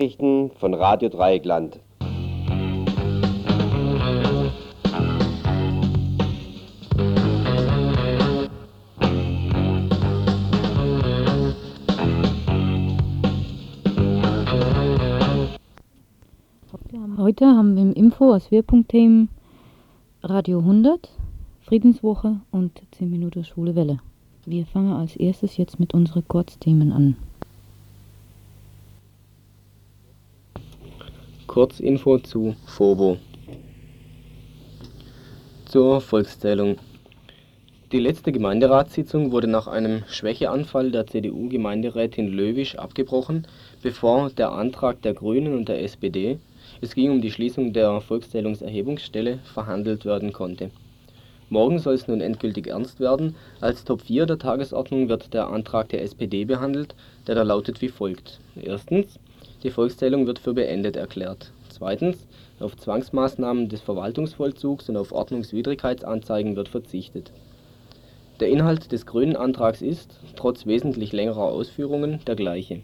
Nachrichten von Radio Dreieckland. Heute haben wir im Info als Schwerpunktthemen Radio 100, Friedenswoche und 10 Minuten Schule Welle. Wir fangen als erstes jetzt mit unseren Kurzthemen an. Kurzinfo zu FOBO. Zur Volkszählung. Die letzte Gemeinderatssitzung wurde nach einem Schwächeanfall der CDU-Gemeinderätin Löwisch abgebrochen, bevor der Antrag der Grünen und der SPD es ging um die Schließung der Volkszählungserhebungsstelle verhandelt werden konnte. Morgen soll es nun endgültig ernst werden, als Top 4 der Tagesordnung wird der Antrag der SPD behandelt, der da lautet wie folgt: Erstens, Die Volkszählung wird für beendet erklärt. Zweitens, Auf Zwangsmaßnahmen des Verwaltungsvollzugs und auf Ordnungswidrigkeitsanzeigen wird verzichtet. Der Inhalt des Grünen Antrags ist, trotz wesentlich längerer Ausführungen, der gleiche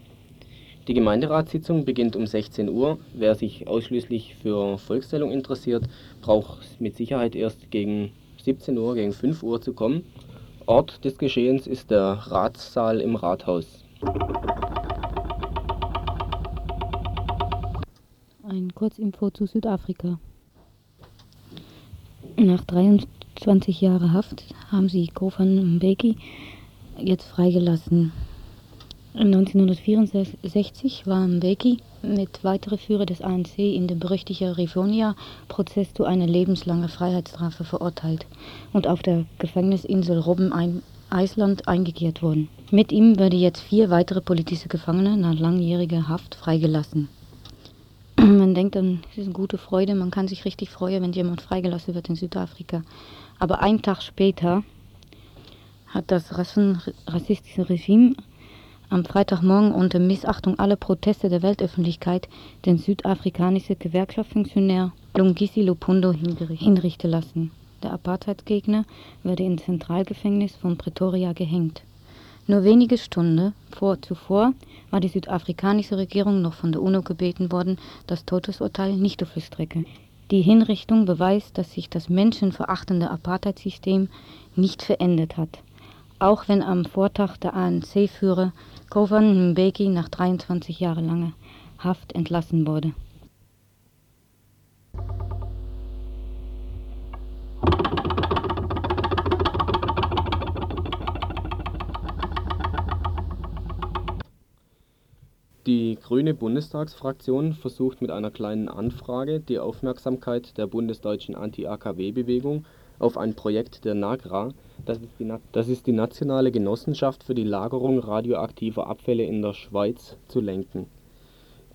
die Gemeinderatssitzung beginnt um 16 Uhr. Wer sich ausschließlich für Volkszählung interessiert, braucht mit Sicherheit erst gegen 17 Uhr, gegen 5 Uhr zu kommen. Ort des Geschehens ist der Ratssaal im Rathaus. Ein Kurzinfo zu Südafrika. Nach 23 Jahren Haft haben sie Kofan Mbeki jetzt freigelassen. 1964 war Mbeki mit weiteren Führern des ANC in dem berüchtigten Rivonia-Prozess zu einer lebenslangen Freiheitsstrafe verurteilt und auf der Gefängnisinsel Robben Island eingekehrt worden. Mit ihm werden jetzt vier weitere politische Gefangene nach langjähriger Haft freigelassen. Denkt dann, es ist eine gute Freude, man kann sich richtig freuen, wenn jemand freigelassen wird in Südafrika. Aber einen Tag später hat das rassistische Regime am Freitagmorgen unter Missachtung aller Proteste der Weltöffentlichkeit den südafrikanischen Gewerkschaftsfunktionär Lungisi Lupundo hinrichten lassen. Der Apartheidsgegner wurde im Zentralgefängnis von Pretoria gehängt. Nur wenige Stunden vor zuvor war die südafrikanische Regierung noch von der UNO gebeten worden, das Todesurteil nicht zu vollstrecken. Die Hinrichtung beweist, dass sich das menschenverachtende Apartheidsystem nicht verändert hat. Auch wenn am Vortag der ANC-Führer Govan Mbeki nach 23 Jahre langer Haft entlassen wurde. Die grüne Bundestagsfraktion versucht mit einer Kleinen Anfrage die Aufmerksamkeit der bundesdeutschen Anti-AKW-Bewegung auf ein Projekt der NAGRA das ist die Nationale Genossenschaft für die Lagerung radioaktiver Abfälle in der Schweiz) zu lenken.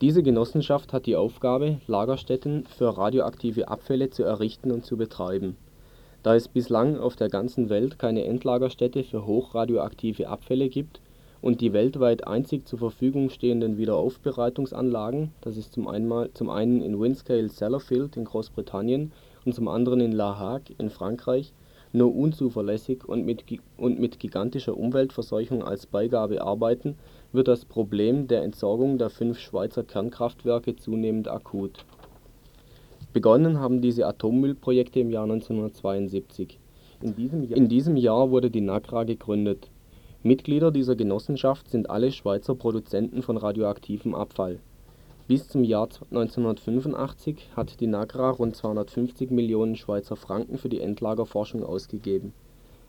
Diese Genossenschaft hat die Aufgabe, Lagerstätten für radioaktive Abfälle zu errichten und zu betreiben. Da es bislang auf der ganzen Welt keine Endlagerstätte für hochradioaktive Abfälle gibt und die weltweit einzig zur Verfügung stehenden Wiederaufbereitungsanlagen das ist zum einen in Windscale-Sellafield in Großbritannien und zum anderen in La Hague in Frankreich nur unzuverlässig und mit gigantischer Umweltverseuchung als Beigabe arbeiten, wird das Problem der Entsorgung der fünf Schweizer Kernkraftwerke zunehmend akut. Begonnen haben diese Atommüllprojekte im Jahr 1972. In diesem Jahr wurde die NAGRA gegründet. Mitglieder dieser Genossenschaft sind alle Schweizer Produzenten von radioaktivem Abfall bis zum Jahr 1985 hat die NAGRA rund 250 Millionen Schweizer Franken für die Endlagerforschung ausgegeben.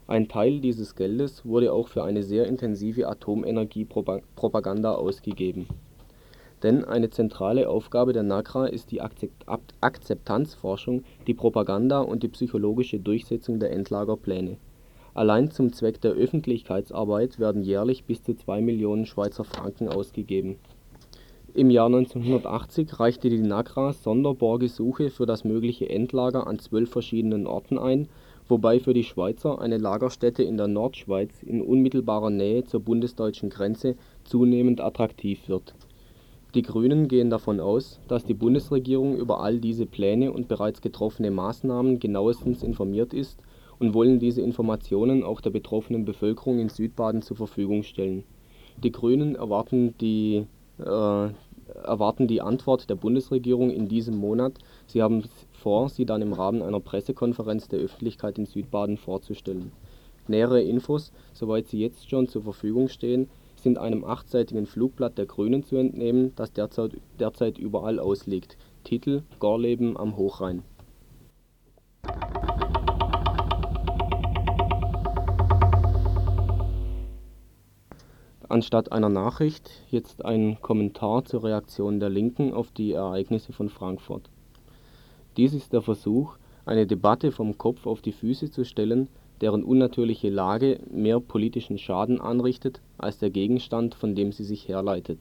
Ein Teil dieses Geldes wurde auch für eine sehr intensive Atomenergiepropaganda ausgegeben. Denn eine zentrale Aufgabe der NAGRA ist die Akzeptanzforschung, die Propaganda und die psychologische Durchsetzung der Endlagerpläne. Allein zum Zweck der Öffentlichkeitsarbeit werden jährlich bis zu 2 Millionen Schweizer Franken ausgegeben im Jahr 1980 reichte die NAGRA Sonderbohrgesuche für das mögliche Endlager an zwölf verschiedenen Orten ein, wobei für die Schweizer eine Lagerstätte in der Nordschweiz in unmittelbarer Nähe zur bundesdeutschen Grenze zunehmend attraktiv wird. Die Grünen gehen davon aus, dass die Bundesregierung über all diese Pläne und bereits getroffene Maßnahmen genauestens informiert ist und wollen diese Informationen auch der betroffenen Bevölkerung in Südbaden zur Verfügung stellen. Die Grünen erwarten die äh, erwarten die Antwort der Bundesregierung in diesem Monat. Sie haben vor, sie dann im Rahmen einer Pressekonferenz der Öffentlichkeit in Südbaden vorzustellen. Nähere Infos, soweit sie jetzt schon zur Verfügung stehen, sind einem achtseitigen Flugblatt der Grünen zu entnehmen, das derzeit, derzeit überall ausliegt. Titel Gorleben am Hochrhein Anstatt einer Nachricht jetzt ein Kommentar zur Reaktion der Linken auf die Ereignisse von Frankfurt. Dies ist der Versuch, eine Debatte vom Kopf auf die Füße zu stellen, deren unnatürliche Lage mehr politischen Schaden anrichtet als der Gegenstand, von dem sie sich herleitet.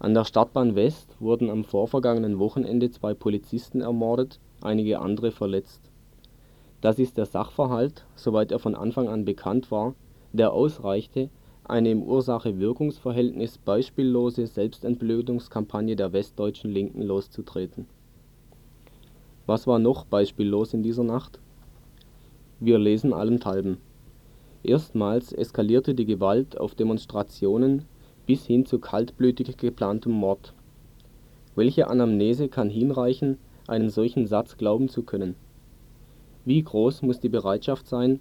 An der Stadtbahn West wurden am vorvergangenen Wochenende zwei Polizisten ermordet, einige andere verletzt. Das ist der Sachverhalt, soweit er von Anfang an bekannt war, der ausreichte eine im Ursache-Wirkungsverhältnis beispiellose Selbstentblödungskampagne der westdeutschen Linken loszutreten. Was war noch beispiellos in dieser Nacht? Wir lesen allenthalben. Erstmals eskalierte die Gewalt auf Demonstrationen bis hin zu kaltblütig geplantem Mord. Welche Anamnese kann hinreichen, einen solchen Satz glauben zu können? Wie groß muss die Bereitschaft sein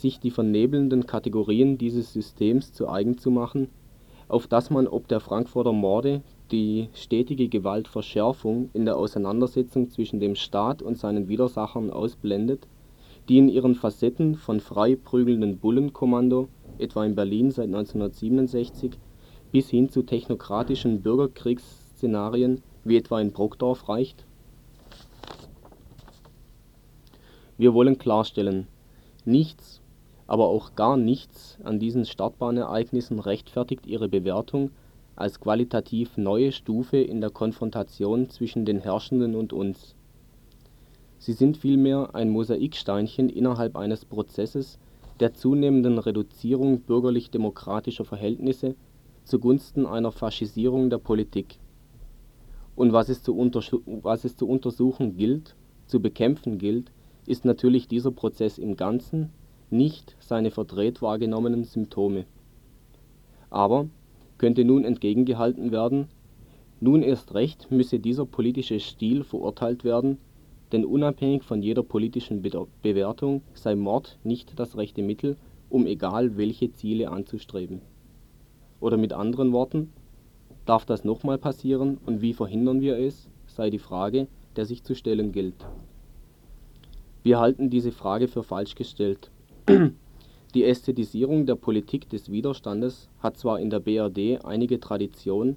sich die vernebelnden Kategorien dieses Systems zu eigen zu machen, auf dass man ob der Frankfurter Morde die stetige Gewaltverschärfung in der Auseinandersetzung zwischen dem Staat und seinen Widersachern ausblendet, die in ihren Facetten von frei prügelnden Bullenkommando (etwa in Berlin seit 1967) bis hin zu technokratischen Bürgerkriegsszenarien wie etwa in Brockdorf reicht? Wir wollen klarstellen: Nichts aber auch gar nichts an diesen Startbahnereignissen rechtfertigt ihre Bewertung als qualitativ neue Stufe in der Konfrontation zwischen den Herrschenden und uns. Sie sind vielmehr ein Mosaiksteinchen innerhalb eines Prozesses der zunehmenden Reduzierung bürgerlich-demokratischer Verhältnisse zugunsten einer Faschisierung der Politik. Und was es zu untersuchen gilt, zu bekämpfen gilt, ist natürlich dieser Prozess im Ganzen nicht seine verdreht wahrgenommenen Symptome. Aber, könnte nun entgegengehalten werden, nun erst recht müsse dieser politische Stil verurteilt werden, denn unabhängig von jeder politischen Bewertung sei Mord nicht das rechte Mittel, um egal welche Ziele anzustreben. Oder mit anderen Worten: Darf das nochmal passieren und wie verhindern wir es, sei die Frage, der sich zu stellen gilt. Wir halten diese Frage für falsch gestellt die Ästhetisierung der Politik des Widerstandes hat zwar in der BRD einige Tradition,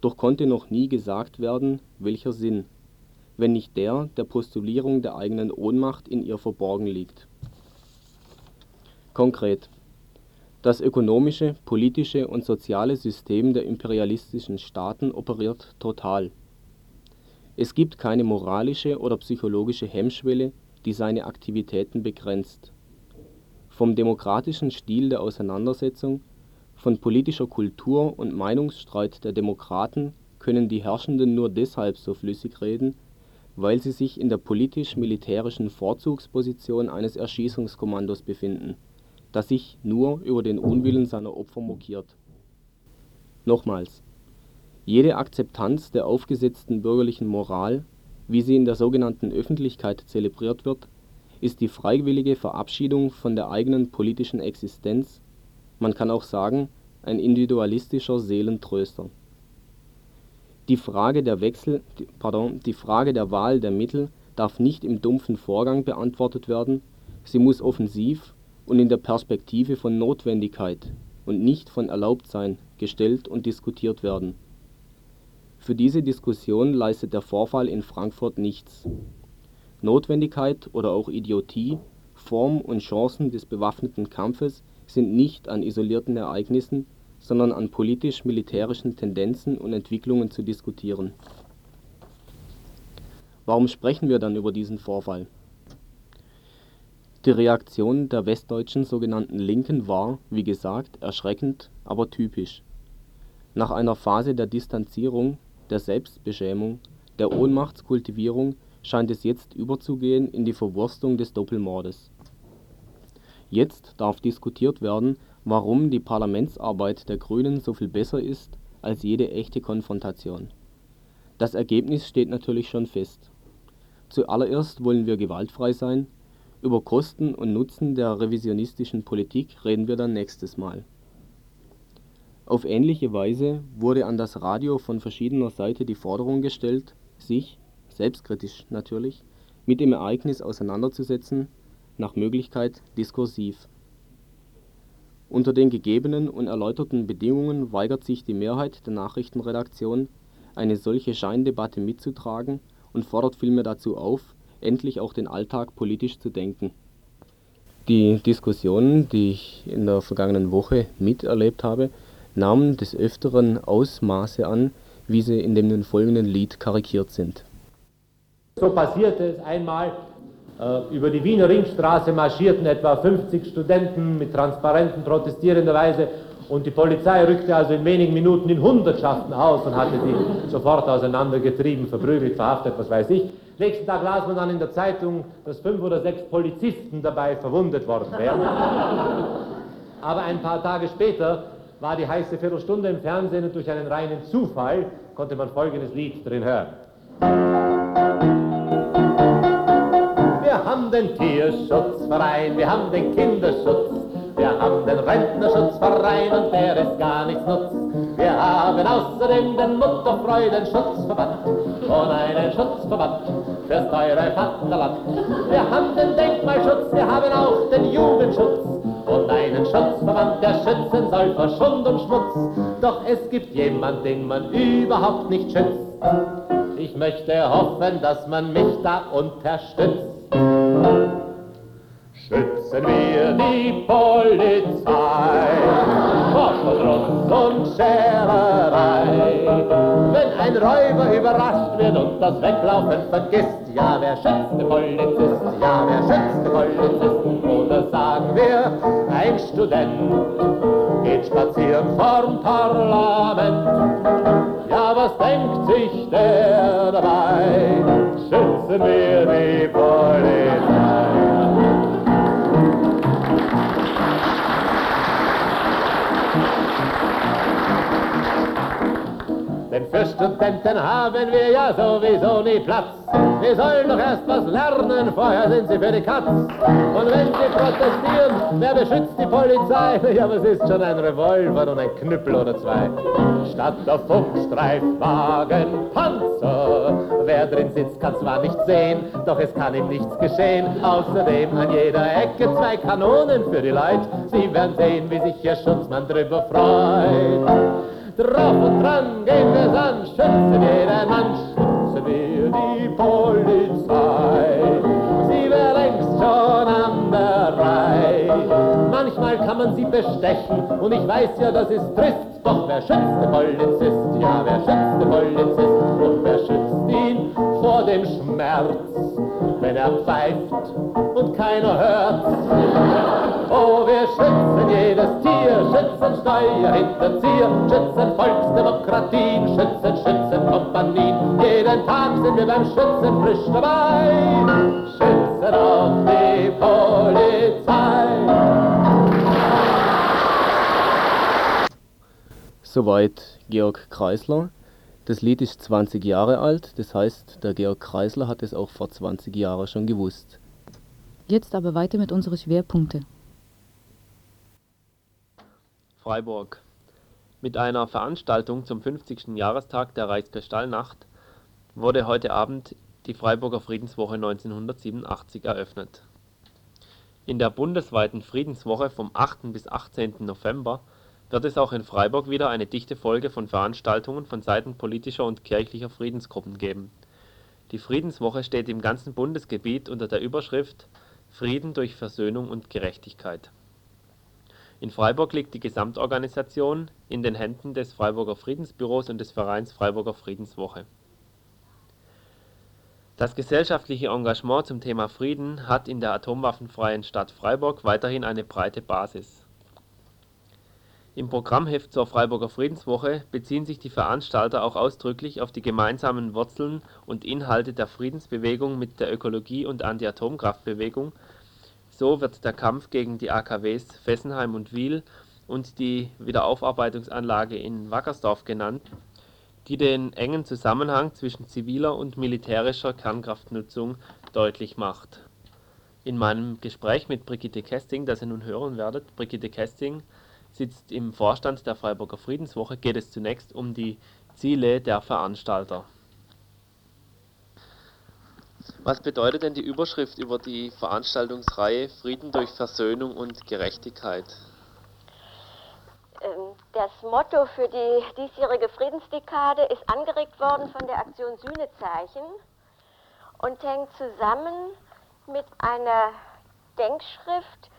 doch konnte noch nie gesagt werden, welcher Sinn, wenn nicht der der Postulierung der eigenen Ohnmacht in ihr verborgen liegt. Konkret: Das ökonomische, politische und soziale System der imperialistischen Staaten operiert total. Es gibt keine moralische oder psychologische Hemmschwelle, die seine Aktivitäten begrenzt vom demokratischen Stil der Auseinandersetzung, von politischer Kultur und Meinungsstreit der Demokraten können die Herrschenden nur deshalb so flüssig reden, weil sie sich in der politisch-militärischen Vorzugsposition eines Erschießungskommandos befinden, das sich nur über den Unwillen seiner Opfer mokiert. Nochmals: Jede Akzeptanz der aufgesetzten bürgerlichen Moral, wie sie in der sogenannten Öffentlichkeit zelebriert wird ist die freiwillige Verabschiedung von der eigenen politischen Existenz, man kann auch sagen, ein individualistischer Seelentröster. Die Frage der Wechsel pardon, die Frage der Wahl der Mittel darf nicht im dumpfen Vorgang beantwortet werden, sie muss offensiv und in der Perspektive von Notwendigkeit und nicht von Erlaubtsein gestellt und diskutiert werden. Für diese Diskussion leistet der Vorfall in Frankfurt nichts Notwendigkeit oder auch Idiotie, Form und Chancen des bewaffneten Kampfes sind nicht an isolierten Ereignissen, sondern an politisch-militärischen Tendenzen und Entwicklungen zu diskutieren. Warum sprechen wir dann über diesen Vorfall? Die Reaktion der westdeutschen sogenannten Linken war, wie gesagt, erschreckend, aber typisch. Nach einer Phase der Distanzierung, der Selbstbeschämung, der Ohnmachtskultivierung scheint es jetzt überzugehen in die Verwurstung des Doppelmordes. Jetzt darf diskutiert werden, warum die Parlamentsarbeit der Grünen so viel besser ist als jede echte Konfrontation. Das Ergebnis steht natürlich schon fest. Zuallererst wollen wir gewaltfrei sein, über Kosten und Nutzen der revisionistischen Politik reden wir dann nächstes Mal. Auf ähnliche Weise wurde an das Radio von verschiedener Seite die Forderung gestellt, sich (selbstkritisch natürlich) mit dem Ereignis auseinanderzusetzen, nach Möglichkeit diskursiv. Unter den gegebenen und erläuterten Bedingungen weigert sich die Mehrheit der Nachrichtenredaktion, eine solche Scheindebatte mitzutragen und fordert vielmehr dazu auf, endlich auch den Alltag politisch zu denken. Die Diskussionen, die ich in der vergangenen Woche miterlebt habe, nahmen des Öfteren Ausmaße an, wie sie in dem folgenden Lied karikiert sind. So passierte es einmal, äh, über die Wiener Ringstraße marschierten etwa 50 Studenten mit Transparenten protestierender Weise und die Polizei rückte also in wenigen Minuten in Hundertschaften aus und hatte die sofort auseinandergetrieben, verprügelt, verhaftet, was weiß ich. Nächsten Tag las man dann in der Zeitung, dass fünf oder sechs Polizisten dabei verwundet worden wären. Aber ein paar Tage später war die heiße Viertelstunde im Fernsehen und durch einen reinen Zufall konnte man folgendes Lied drin hören. Wir haben den Tierschutzverein, wir haben den Kinderschutz, wir haben den Rentnerschutzverein und der ist gar nichts nutz. Wir haben außerdem den Mutterfreudenschutzverband und einen Schutzverband fürs teure Vaterland. Wir haben den Denkmalschutz, wir haben auch den Jugendschutz und einen Schutzverband, der schützen soll vor Schund und Schmutz. Doch es gibt jemand, den man überhaupt nicht schützt. Ich möchte hoffen, dass man mich da unterstützt. Schützen wir die Polizei vor Verdruss und Schererei. Ein Räuber überrascht wird und das Weglaufen vergisst, ja, wer schützt den Polizist? Ja, wer schützt den Polizist? Oder sagen wir, ein Student geht spazieren vorm Parlament. Ja, was denkt sich der dabei? Schützen wir die Polizei. Studenten haben wir ja sowieso nie Platz. Wir sollen doch erst was lernen, vorher sind sie für die Katz. Und wenn sie protestieren, wer beschützt die Polizei? Ja, was ist schon ein Revolver und ein Knüppel oder zwei? Statt der Funkstreifwagen Panzer. Wer drin sitzt, kann zwar nicht sehen, doch es kann ihm nichts geschehen. Außerdem an jeder Ecke zwei Kanonen für die Leute. Sie werden sehen, wie sich Ihr Schutzmann drüber freut. Drauf und dran gehen wir's an, schützen jeden Mann, schützen wir die Polizei. Sie wäre längst schon an der Reihe. Manchmal kann man sie bestechen und ich weiß ja, das ist trist. Doch wer schützt den Polizist? Ja, wer schützt den Polizist? Und wer schützt ihn vor dem Schmerz, wenn er pfeift und keiner hört? Oh, wir schützen jedes Tier, schützen Steuerhinterzieher, schützen Volksdemokratien, schützen Schützenkompanien. Jeden Tag sind wir beim Schützen frisch dabei, schützen auch die Polizei. Soweit Georg Kreisler. Das Lied ist 20 Jahre alt, das heißt, der Georg Kreisler hat es auch vor 20 Jahren schon gewusst. Jetzt aber weiter mit unseren Schwerpunkten. Freiburg. Mit einer Veranstaltung zum 50. Jahrestag der Reichskristallnacht wurde heute Abend die Freiburger Friedenswoche 1987 eröffnet. In der bundesweiten Friedenswoche vom 8. bis 18. November wird es auch in Freiburg wieder eine dichte Folge von Veranstaltungen von Seiten politischer und kirchlicher Friedensgruppen geben. Die Friedenswoche steht im ganzen Bundesgebiet unter der Überschrift Frieden durch Versöhnung und Gerechtigkeit. In Freiburg liegt die Gesamtorganisation in den Händen des Freiburger Friedensbüros und des Vereins Freiburger Friedenswoche. Das gesellschaftliche Engagement zum Thema Frieden hat in der atomwaffenfreien Stadt Freiburg weiterhin eine breite Basis. Im Programmheft zur Freiburger Friedenswoche beziehen sich die Veranstalter auch ausdrücklich auf die gemeinsamen Wurzeln und Inhalte der Friedensbewegung mit der Ökologie und Anti-Atomkraftbewegung, so wird der Kampf gegen die AKWs Fessenheim und Wiel und die Wiederaufarbeitungsanlage in Wackersdorf genannt, die den engen Zusammenhang zwischen ziviler und militärischer Kernkraftnutzung deutlich macht. In meinem Gespräch mit Brigitte Kesting, das ihr nun hören werdet, Brigitte Kesting sitzt im Vorstand der Freiburger Friedenswoche, geht es zunächst um die Ziele der Veranstalter. Was bedeutet denn die Überschrift über die Veranstaltungsreihe Frieden durch Versöhnung und Gerechtigkeit? Ähm, das Motto für die diesjährige Friedensdekade ist angeregt worden von der Aktion Sühnezeichen und hängt zusammen mit einer Denkschrift,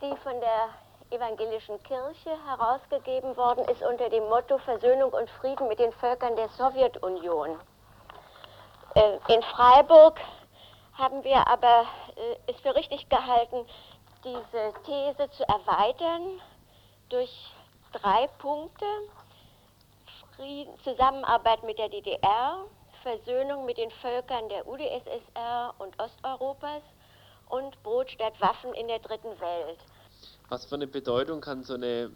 die von der evangelischen Kirche herausgegeben worden ist unter dem Motto Versöhnung und Frieden mit den Völkern der Sowjetunion. Äh, in Freiburg haben wir aber äh, es für richtig gehalten, diese These zu erweitern durch drei Punkte. Frieden, Zusammenarbeit mit der DDR, Versöhnung mit den Völkern der UdSSR und Osteuropas und Brot statt Waffen in der dritten Welt. Was für eine Bedeutung kann so eine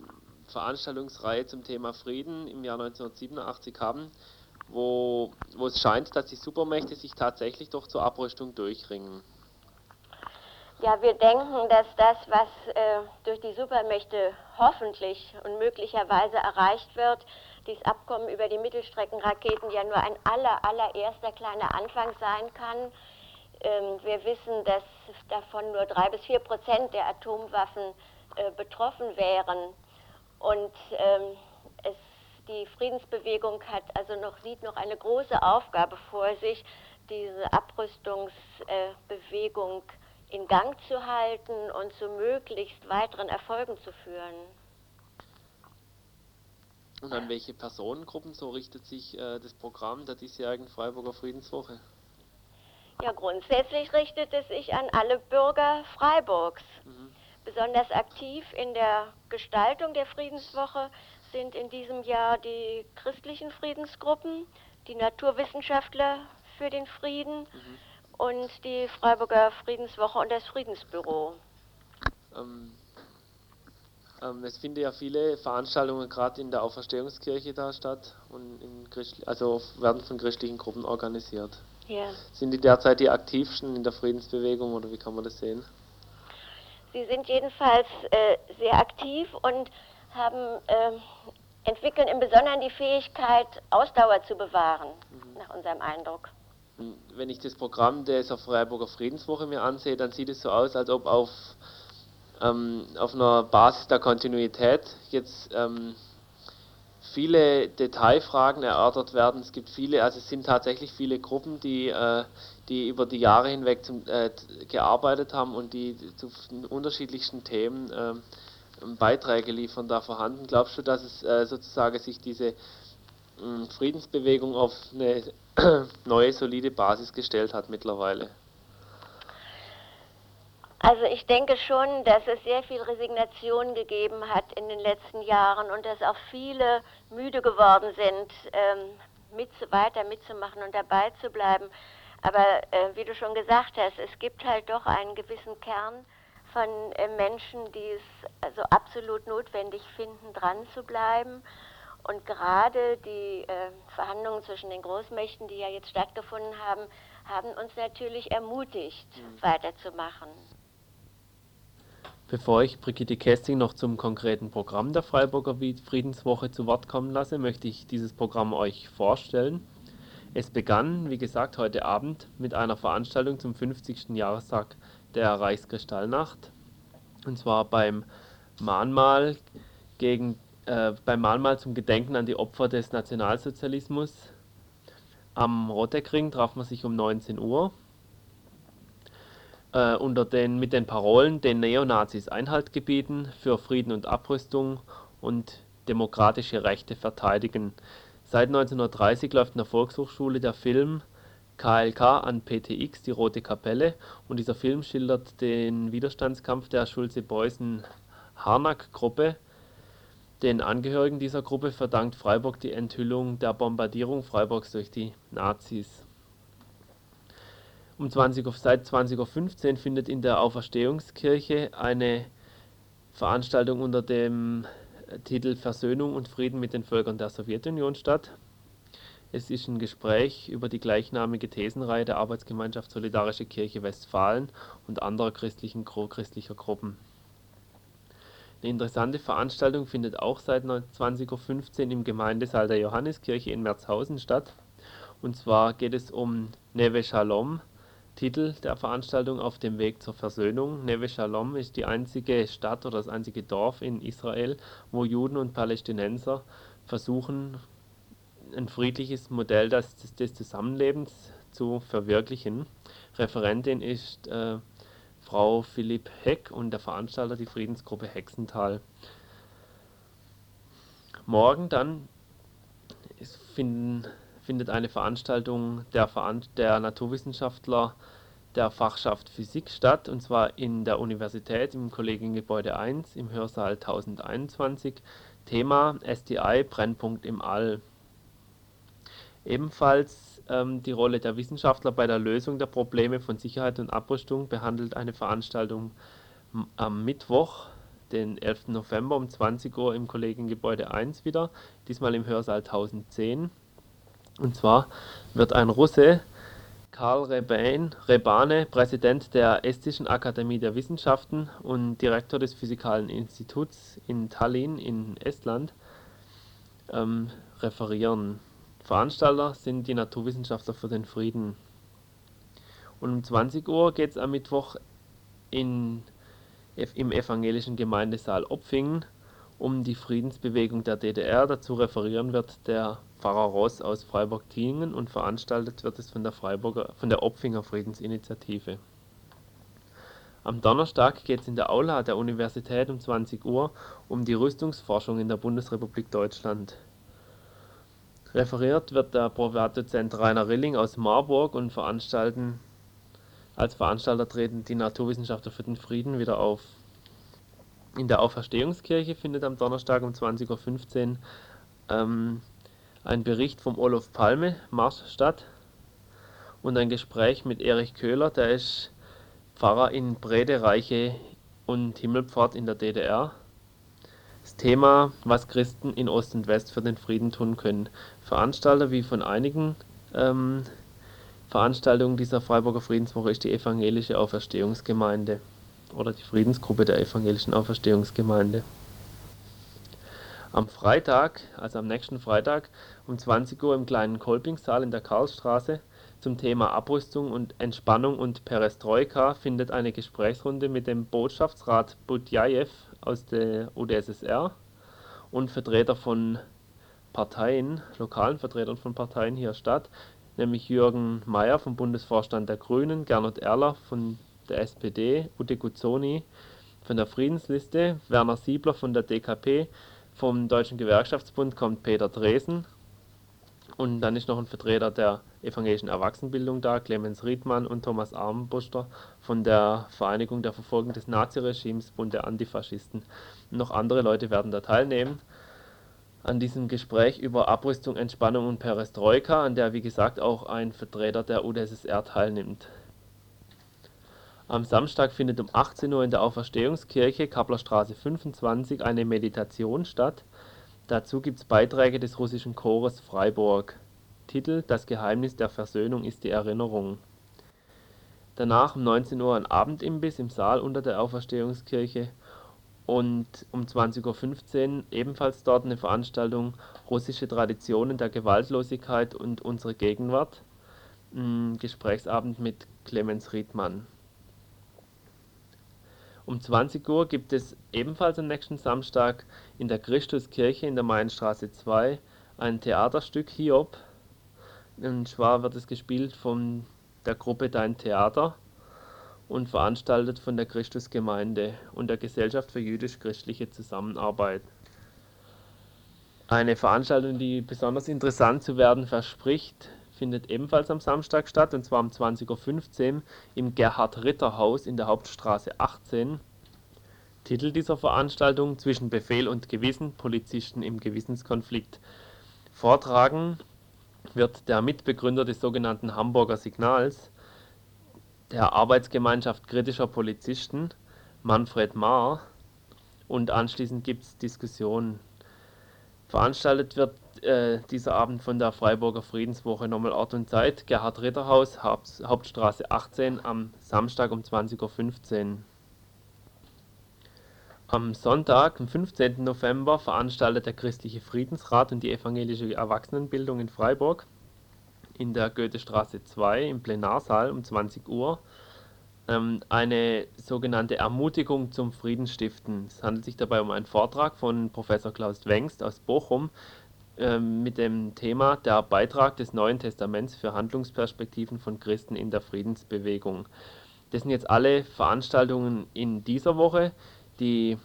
Veranstaltungsreihe zum Thema Frieden im Jahr 1987 haben, wo, wo es scheint, dass die Supermächte sich tatsächlich doch zur Abrüstung durchringen? Ja, wir denken, dass das, was äh, durch die Supermächte hoffentlich und möglicherweise erreicht wird, dieses Abkommen über die Mittelstreckenraketen ja nur ein aller, allererster kleiner Anfang sein kann. Ähm, wir wissen, dass davon nur drei bis vier Prozent der Atomwaffen äh, betroffen wären. Und ähm, die Friedensbewegung hat also noch, sieht noch eine große Aufgabe vor sich, diese Abrüstungsbewegung äh, in Gang zu halten und zu möglichst weiteren Erfolgen zu führen. Und an welche Personengruppen so richtet sich äh, das Programm der diesjährigen Freiburger Friedenswoche? Ja, grundsätzlich richtet es sich an alle Bürger Freiburgs. Mhm. Besonders aktiv in der Gestaltung der Friedenswoche sind in diesem Jahr die christlichen Friedensgruppen, die Naturwissenschaftler für den Frieden mhm. und die Freiburger Friedenswoche und das Friedensbüro. Ähm, ähm, es finden ja viele Veranstaltungen gerade in der Auferstehungskirche da statt und in also werden von christlichen Gruppen organisiert. Ja. Sind die derzeit die aktivsten in der Friedensbewegung oder wie kann man das sehen? Sie sind jedenfalls äh, sehr aktiv und haben, äh, entwickeln im Besonderen die Fähigkeit, Ausdauer zu bewahren, mhm. nach unserem Eindruck. Wenn ich das Programm der Freiburger Friedenswoche mir ansehe, dann sieht es so aus, als ob auf, ähm, auf einer Basis der Kontinuität jetzt ähm, viele Detailfragen erörtert werden. Es gibt viele, also es sind tatsächlich viele Gruppen, die, äh, die über die Jahre hinweg zum, äh, gearbeitet haben und die zu unterschiedlichsten Themen äh, Beiträge liefern da vorhanden. Glaubst du, dass es äh, sozusagen sich diese mh, Friedensbewegung auf eine neue solide Basis gestellt hat mittlerweile? Also ich denke schon, dass es sehr viel Resignation gegeben hat in den letzten Jahren und dass auch viele müde geworden sind, ähm, mit, weiter mitzumachen und dabei zu bleiben. Aber äh, wie du schon gesagt hast, es gibt halt doch einen gewissen Kern von äh, Menschen, die es also absolut notwendig finden, dran zu bleiben. Und gerade die äh, Verhandlungen zwischen den Großmächten, die ja jetzt stattgefunden haben, haben uns natürlich ermutigt, mhm. weiterzumachen. Bevor ich Brigitte Kesting noch zum konkreten Programm der Freiburger Friedenswoche zu Wort kommen lasse, möchte ich dieses Programm euch vorstellen. Es begann, wie gesagt, heute Abend mit einer Veranstaltung zum 50. Jahrestag der Reichskristallnacht. Und zwar beim Mahnmal, gegen, äh, beim Mahnmal zum Gedenken an die Opfer des Nationalsozialismus. Am Rotteckring traf man sich um 19 Uhr äh, unter den, mit den Parolen den Neonazis Einhalt gebieten, für Frieden und Abrüstung und demokratische Rechte verteidigen. Seit 1930 läuft in der Volkshochschule der Film KLK an PTX, die Rote Kapelle, und dieser Film schildert den Widerstandskampf der Schulze-Beuys-Harnack-Gruppe. Den Angehörigen dieser Gruppe verdankt Freiburg die Enthüllung der Bombardierung Freiburgs durch die Nazis. Um 20 seit 20.15 Uhr findet in der Auferstehungskirche eine Veranstaltung unter dem Titel Versöhnung und Frieden mit den Völkern der Sowjetunion statt. Es ist ein Gespräch über die gleichnamige Thesenreihe der Arbeitsgemeinschaft Solidarische Kirche Westfalen und anderer christlicher Gruppen. Eine interessante Veranstaltung findet auch seit 20.15 Uhr im Gemeindesaal der Johanneskirche in Merzhausen statt. Und zwar geht es um Neve Shalom, Titel der Veranstaltung Auf dem Weg zur Versöhnung. Neve Shalom ist die einzige Stadt oder das einzige Dorf in Israel, wo Juden und Palästinenser versuchen, ein friedliches Modell des, des Zusammenlebens zu verwirklichen. Referentin ist äh, Frau Philipp Heck und der Veranstalter die Friedensgruppe Hexental. Morgen dann finden, findet eine Veranstaltung der, der Naturwissenschaftler der Fachschaft Physik statt, und zwar in der Universität im Kollegiengebäude 1 im Hörsaal 1021. Thema STI Brennpunkt im All. Ebenfalls ähm, die Rolle der Wissenschaftler bei der Lösung der Probleme von Sicherheit und Abrüstung behandelt eine Veranstaltung am Mittwoch, den 11. November um 20 Uhr im Kollegiengebäude 1 wieder, diesmal im Hörsaal 1010. Und zwar wird ein Russe, Karl Reban, Rebane, Präsident der Estischen Akademie der Wissenschaften und Direktor des Physikalen Instituts in Tallinn in Estland, ähm, referieren. Veranstalter sind die Naturwissenschaftler für den Frieden. Und um 20 Uhr geht es am Mittwoch in, im evangelischen Gemeindesaal Opfingen um die Friedensbewegung der DDR. Dazu referieren wird der Pfarrer Ross aus Freiburg-Tiengen und veranstaltet wird es von der, Freiburger, von der Opfinger Friedensinitiative. Am Donnerstag geht es in der Aula der Universität um 20 Uhr um die Rüstungsforschung in der Bundesrepublik Deutschland. Referiert wird der Privatdozent Rainer Rilling aus Marburg und als Veranstalter treten die Naturwissenschaftler für den Frieden wieder auf. In der Auferstehungskirche findet am Donnerstag um 20.15 Uhr ähm, ein Bericht vom Olof Palme Marsch statt und ein Gespräch mit Erich Köhler, der ist Pfarrer in Brede, Reiche und Himmelpfort in der DDR. Das Thema, was Christen in Ost und West für den Frieden tun können. Veranstalter wie von einigen ähm, Veranstaltungen dieser Freiburger Friedenswoche ist die Evangelische Auferstehungsgemeinde oder die Friedensgruppe der Evangelischen Auferstehungsgemeinde. Am Freitag, also am nächsten Freitag um 20 Uhr im kleinen Kolpingsaal in der Karlsstraße zum Thema Abrüstung und Entspannung und Perestroika findet eine Gesprächsrunde mit dem Botschaftsrat Budjajew aus der UdSSR und Vertreter von Parteien, lokalen Vertretern von Parteien hier statt, nämlich Jürgen Mayer vom Bundesvorstand der Grünen, Gernot Erler von der SPD, Ute Guzzoni von der Friedensliste, Werner Siebler von der DKP, vom Deutschen Gewerkschaftsbund kommt Peter Dresen und dann ist noch ein Vertreter der evangelischen Erwachsenenbildung da, Clemens Riedmann und Thomas Armbruster von der Vereinigung der Verfolgung des Naziregimes, Bund der Antifaschisten. noch andere Leute werden da teilnehmen an diesem Gespräch über Abrüstung, Entspannung und Perestroika, an der wie gesagt auch ein Vertreter der UdSSR teilnimmt. Am Samstag findet um 18 Uhr in der Auferstehungskirche Kaplerstraße 25 eine Meditation statt Dazu gibt es Beiträge des russischen Chores Freiburg. Titel Das Geheimnis der Versöhnung ist die Erinnerung. Danach um 19 Uhr ein Abendimbiss im Saal unter der Auferstehungskirche und um 20.15 Uhr ebenfalls dort eine Veranstaltung Russische Traditionen der Gewaltlosigkeit und unsere Gegenwart. Ein Gesprächsabend mit Clemens Riedmann. Um 20 Uhr gibt es ebenfalls am nächsten Samstag in der Christuskirche in der Mainstraße 2 ein Theaterstück Hiob. Und zwar wird es gespielt von der Gruppe Dein Theater und veranstaltet von der Christusgemeinde und der Gesellschaft für jüdisch-christliche Zusammenarbeit. Eine Veranstaltung, die besonders interessant zu werden verspricht, findet ebenfalls am Samstag statt, und zwar um 20.15 Uhr im Gerhard-Ritter-Haus in der Hauptstraße 18. Titel dieser Veranstaltung Zwischen Befehl und Gewissen, Polizisten im Gewissenskonflikt. Vortragen wird der Mitbegründer des sogenannten Hamburger Signals, der Arbeitsgemeinschaft kritischer Polizisten, Manfred Maar, und anschließend gibt es Diskussionen. Veranstaltet wird äh, dieser Abend von der Freiburger Friedenswoche nochmal Ort und Zeit, Gerhard Ritterhaus, Haupt, Hauptstraße 18 am Samstag um 20.15 Uhr. Am Sonntag, am 15. November, veranstaltet der Christliche Friedensrat und die evangelische Erwachsenenbildung in Freiburg in der Goethestraße 2 im Plenarsaal um 20 Uhr ähm, eine sogenannte Ermutigung zum Friedensstiften. Es handelt sich dabei um einen Vortrag von Professor Klaus Wengst aus Bochum ähm, mit dem Thema Der Beitrag des Neuen Testaments für Handlungsperspektiven von Christen in der Friedensbewegung. Das sind jetzt alle Veranstaltungen in dieser Woche. Die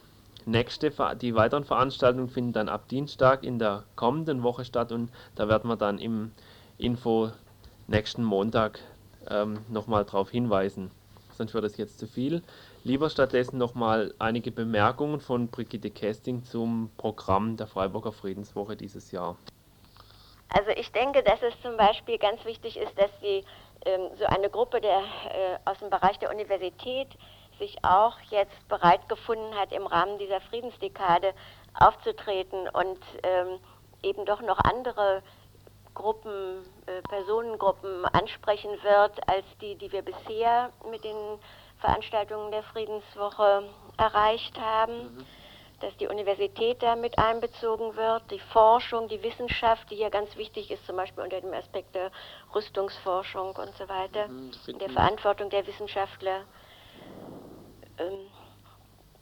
nächste, die weiteren Veranstaltungen finden dann ab Dienstag in der kommenden Woche statt und da werden wir dann im Info nächsten Montag ähm, nochmal darauf hinweisen sonst wird das jetzt zu viel. Lieber stattdessen nochmal einige Bemerkungen von Brigitte Kesting zum Programm der Freiburger Friedenswoche dieses Jahr. Also ich denke, dass es zum Beispiel ganz wichtig ist, dass die, ähm, so eine Gruppe der, äh, aus dem Bereich der Universität sich auch jetzt bereit gefunden hat, im Rahmen dieser Friedensdekade aufzutreten und ähm, eben doch noch andere Gruppen, äh, Personengruppen ansprechen wird, als die, die wir bisher mit den Veranstaltungen der Friedenswoche erreicht haben. Mhm. Dass die Universität da mit einbezogen wird, die Forschung, die Wissenschaft, die hier ganz wichtig ist, zum Beispiel unter dem Aspekt der Rüstungsforschung und so weiter, mhm, der Verantwortung der Wissenschaftler. Ähm,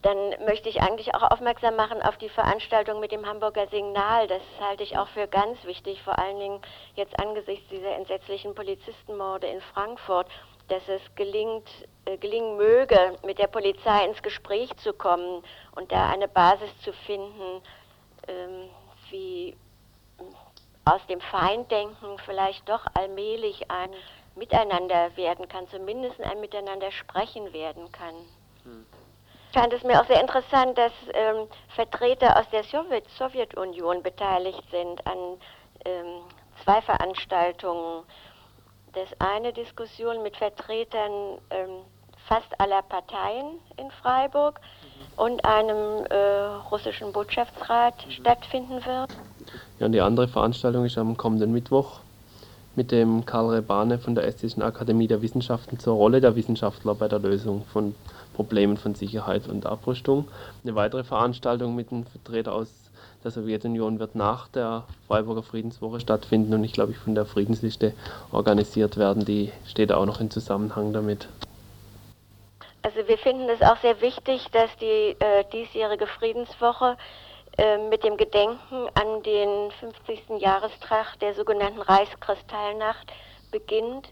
dann möchte ich eigentlich auch aufmerksam machen auf die Veranstaltung mit dem Hamburger Signal. Das halte ich auch für ganz wichtig, vor allen Dingen jetzt angesichts dieser entsetzlichen Polizistenmorde in Frankfurt, dass es gelingt, äh, gelingen möge, mit der Polizei ins Gespräch zu kommen und da eine Basis zu finden, ähm, wie aus dem Feinddenken vielleicht doch allmählich ein Miteinander werden kann, zumindest ein Miteinander sprechen werden kann. Fand es mir auch sehr interessant, dass ähm, Vertreter aus der Sowjet Sowjetunion beteiligt sind an ähm, zwei Veranstaltungen. Das eine Diskussion mit Vertretern ähm, fast aller Parteien in Freiburg mhm. und einem äh, russischen Botschaftsrat mhm. stattfinden wird. Ja, und die andere Veranstaltung ist am kommenden Mittwoch mit dem Karl Rebane von der Estischen Akademie der Wissenschaften zur Rolle der Wissenschaftler bei der Lösung von Problemen von Sicherheit und Abrüstung. Eine weitere Veranstaltung mit einem Vertreter aus der Sowjetunion wird nach der Freiburger Friedenswoche stattfinden und ich glaube, ich von der Friedensliste organisiert werden. Die steht auch noch in Zusammenhang damit. Also wir finden es auch sehr wichtig, dass die äh, diesjährige Friedenswoche äh, mit dem Gedenken an den 50. Jahrestag der sogenannten Reichskristallnacht beginnt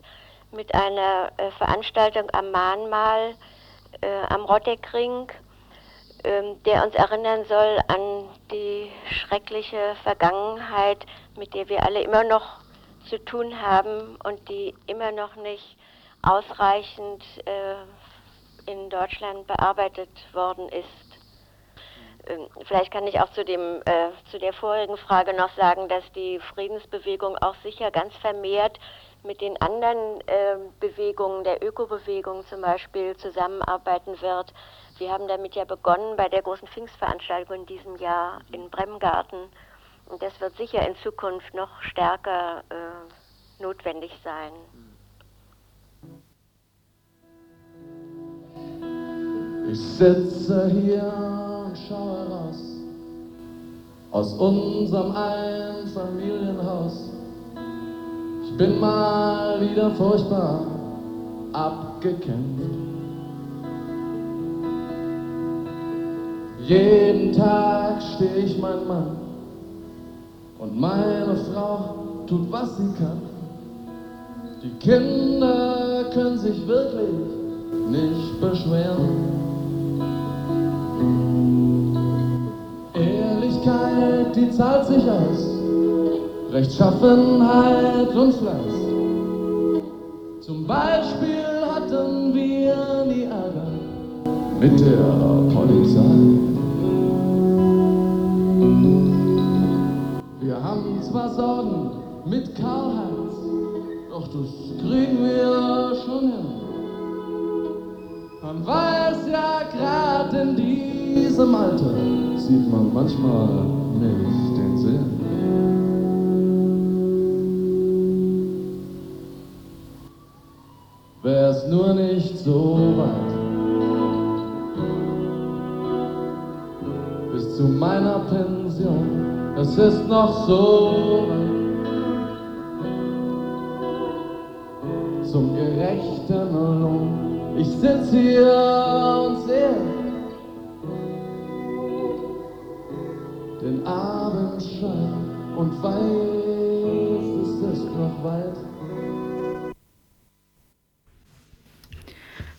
mit einer äh, Veranstaltung am Mahnmal äh, am Rotteckring, ähm, der uns erinnern soll an die schreckliche Vergangenheit, mit der wir alle immer noch zu tun haben und die immer noch nicht ausreichend äh, in Deutschland bearbeitet worden ist. Ähm, vielleicht kann ich auch zu, dem, äh, zu der vorigen Frage noch sagen, dass die Friedensbewegung auch sicher ganz vermehrt mit den anderen äh, Bewegungen, der Ökobewegung zum Beispiel, zusammenarbeiten wird. Wir haben damit ja begonnen bei der großen Pfingstveranstaltung in diesem Jahr in Bremgarten. Und das wird sicher in Zukunft noch stärker äh, notwendig sein. Ich sitze hier und schaue raus aus unserem Einfamilienhaus bin mal wieder furchtbar abgekämpft. Jeden Tag stehe ich mein Mann und meine Frau tut, was sie kann. Die Kinder können sich wirklich nicht beschweren. Ehrlichkeit, die zahlt sich aus. Rechtschaffenheit und Fleiß. Zum Beispiel hatten wir nie Ärger mit der Polizei. Wir haben zwar Sorgen mit Karl-Heinz, doch das kriegen wir schon hin. Man weiß ja gerade in diesem Alter sieht man manchmal nicht nicht so weit. Bis zu meiner Pension, es ist noch so weit. Zum gerechten Lohn, ich sitz hier und sehe den Abendschein. Und weiß,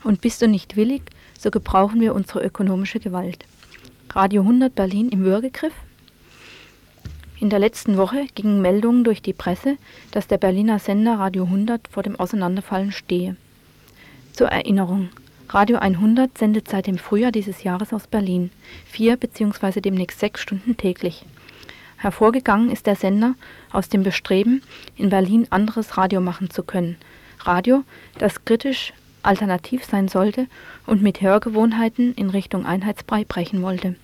Und bist du nicht willig, so gebrauchen wir unsere ökonomische Gewalt. Radio 100 Berlin im Würgegriff? In der letzten Woche gingen Meldungen durch die Presse, dass der Berliner Sender Radio 100 vor dem Auseinanderfallen stehe. Zur Erinnerung, Radio 100 sendet seit dem Frühjahr dieses Jahres aus Berlin, vier bzw. demnächst sechs Stunden täglich. Hervorgegangen ist der Sender aus dem Bestreben, in Berlin anderes Radio machen zu können. Radio, das kritisch alternativ sein sollte und mit Hörgewohnheiten in Richtung Einheitsbrei brechen wollte.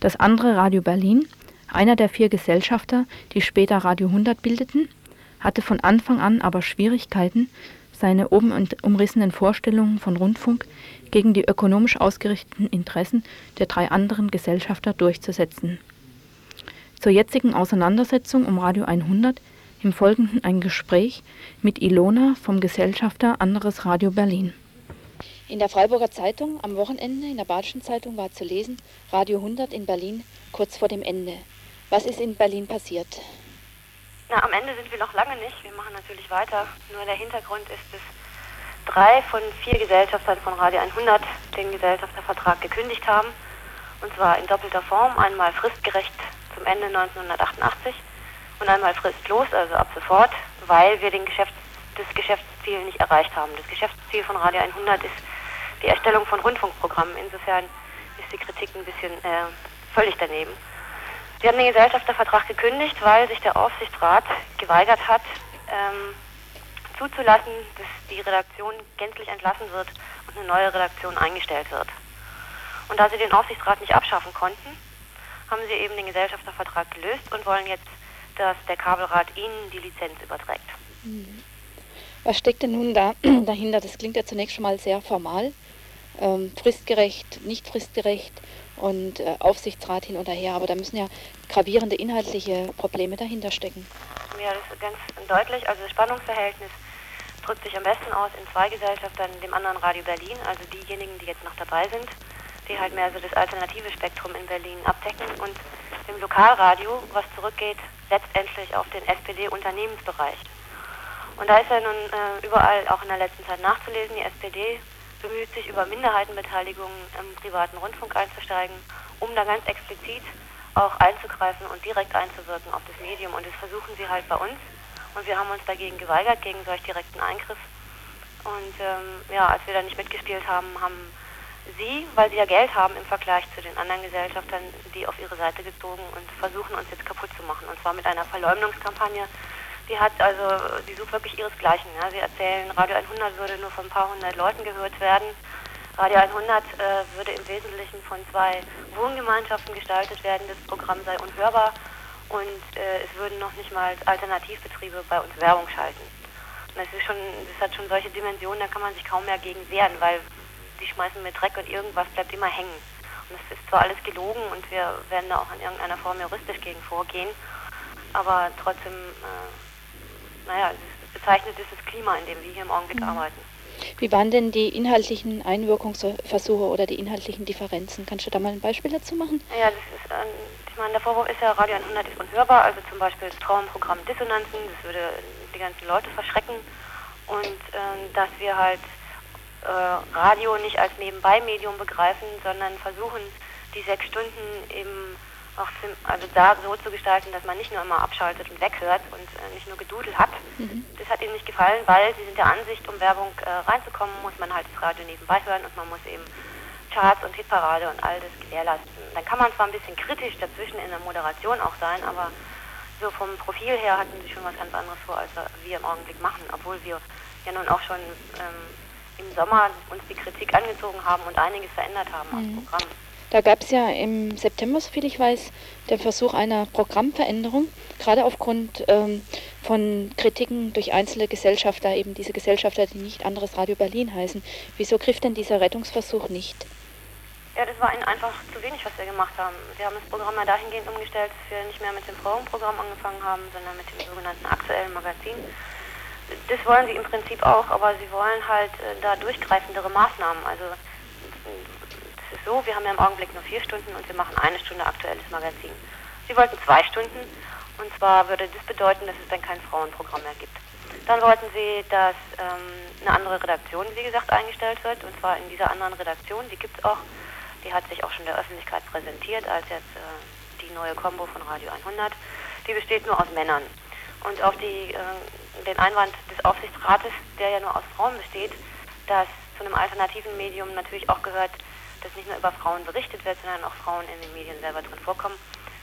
Das andere Radio Berlin, einer der vier Gesellschafter, die später Radio 100 bildeten, hatte von Anfang an aber Schwierigkeiten, seine oben umrissenen Vorstellungen von Rundfunk gegen die ökonomisch ausgerichteten Interessen der drei anderen Gesellschafter durchzusetzen. Zur jetzigen Auseinandersetzung um Radio 100 im Folgenden ein Gespräch mit Ilona vom Gesellschafter Anderes Radio Berlin. In der Freiburger Zeitung am Wochenende, in der Badischen Zeitung, war zu lesen, Radio 100 in Berlin kurz vor dem Ende. Was ist in Berlin passiert? Na, am Ende sind wir noch lange nicht. Wir machen natürlich weiter. Nur der Hintergrund ist, dass drei von vier Gesellschaftern von Radio 100 den Gesellschaftervertrag gekündigt haben. Und zwar in doppelter Form. Einmal fristgerecht zum Ende 1988 und einmal fristlos, also ab sofort, weil wir den Geschäfts-, das Geschäftsziel nicht erreicht haben. Das Geschäftsziel von Radio 100 ist die Erstellung von Rundfunkprogrammen. Insofern ist die Kritik ein bisschen äh, völlig daneben. Wir haben den Gesellschaftervertrag gekündigt, weil sich der Aufsichtsrat geweigert hat, ähm, zuzulassen, dass die Redaktion gänzlich entlassen wird und eine neue Redaktion eingestellt wird. Und da sie den Aufsichtsrat nicht abschaffen konnten, haben sie eben den Gesellschaftervertrag gelöst und wollen jetzt dass der Kabelrat Ihnen die Lizenz überträgt. Mhm. Was steckt denn nun da dahinter? Das klingt ja zunächst schon mal sehr formal. Ähm, fristgerecht, nicht fristgerecht und äh, Aufsichtsrat hin und her, aber da müssen ja gravierende inhaltliche Probleme dahinter stecken. Ja, das ist ganz deutlich. Also das Spannungsverhältnis drückt sich am besten aus in zwei Gesellschaftern, dem anderen Radio Berlin, also diejenigen, die jetzt noch dabei sind, die halt mehr so das alternative Spektrum in Berlin abdecken und dem Lokalradio, was zurückgeht letztendlich auf den SPD-Unternehmensbereich. Und da ist ja nun äh, überall auch in der letzten Zeit nachzulesen, die SPD bemüht sich über Minderheitenbeteiligungen im privaten Rundfunk einzusteigen, um da ganz explizit auch einzugreifen und direkt einzuwirken auf das Medium. Und das versuchen sie halt bei uns. Und wir haben uns dagegen geweigert, gegen solch direkten Eingriff. Und ähm, ja, als wir da nicht mitgespielt haben, haben sie, weil sie ja Geld haben im Vergleich zu den anderen Gesellschaftern, die auf ihre Seite gezogen und versuchen uns jetzt kaputt zu machen. Und zwar mit einer Verleumdungskampagne. Die hat also, die sucht wirklich ihresgleichen. Ja. Sie erzählen, Radio 100 würde nur von ein paar hundert Leuten gehört werden. Radio 100 äh, würde im Wesentlichen von zwei Wohngemeinschaften gestaltet werden. Das Programm sei unhörbar und äh, es würden noch nicht mal Alternativbetriebe bei uns Werbung schalten. Das ist schon, das hat schon solche Dimensionen, da kann man sich kaum mehr gegen wehren, weil die schmeißen mit Dreck und irgendwas bleibt immer hängen. Und es ist zwar alles gelogen und wir werden da auch in irgendeiner Form juristisch gegen vorgehen, aber trotzdem, äh, naja, es bezeichnet ist das Klima, in dem wir hier im Augenblick mhm. arbeiten. Wie waren denn die inhaltlichen Einwirkungsversuche oder die inhaltlichen Differenzen? Kannst du da mal ein Beispiel dazu machen? Ja, das ist, äh, ich meine, der Vorwurf ist ja, Radio 100 ist unhörbar, also zum Beispiel das Traumprogramm Dissonanzen, das würde die ganzen Leute verschrecken und äh, dass wir halt äh, Radio nicht als Nebenbei-Medium begreifen, sondern versuchen, die sechs Stunden eben auch zu, also da so zu gestalten, dass man nicht nur immer abschaltet und weghört und äh, nicht nur Gedudel hat. Mhm. Das hat ihnen nicht gefallen, weil sie sind der Ansicht, um Werbung äh, reinzukommen, muss man halt das Radio nebenbei hören und man muss eben Charts und Hitparade und all das gewährleisten. Dann kann man zwar ein bisschen kritisch dazwischen in der Moderation auch sein, aber so vom Profil her hatten sie schon was ganz anderes vor, als wir im Augenblick machen, obwohl wir ja nun auch schon ähm, im Sommer uns die Kritik angezogen haben und einiges verändert haben mhm. am Programm. Da gab es ja im September, soviel ich weiß, den Versuch einer Programmveränderung, gerade aufgrund ähm, von Kritiken durch einzelne Gesellschafter, eben diese Gesellschafter, die nicht anderes Radio Berlin heißen. Wieso griff denn dieser Rettungsversuch nicht? Ja, das war ihnen einfach zu wenig, was wir gemacht haben. Wir haben das Programm mal dahingehend umgestellt, dass wir nicht mehr mit dem Frauenprogramm angefangen haben, sondern mit dem sogenannten aktuellen Magazin. Das wollen sie im Prinzip auch, aber sie wollen halt äh, da durchgreifendere Maßnahmen. Also ist so, wir haben ja im Augenblick nur vier Stunden und wir machen eine Stunde aktuelles Magazin. Sie wollten zwei Stunden und zwar würde das bedeuten, dass es dann kein Frauenprogramm mehr gibt. Dann wollten sie, dass ähm, eine andere Redaktion, wie gesagt, eingestellt wird und zwar in dieser anderen Redaktion, die gibt es auch, die hat sich auch schon der Öffentlichkeit präsentiert als jetzt äh, die neue Combo von Radio 100. Die besteht nur aus Männern. Und auf die, äh, den Einwand des Aufsichtsrates, der ja nur aus Frauen besteht, dass zu einem alternativen Medium natürlich auch gehört, dass nicht nur über Frauen berichtet wird, sondern auch Frauen in den Medien selber drin vorkommen,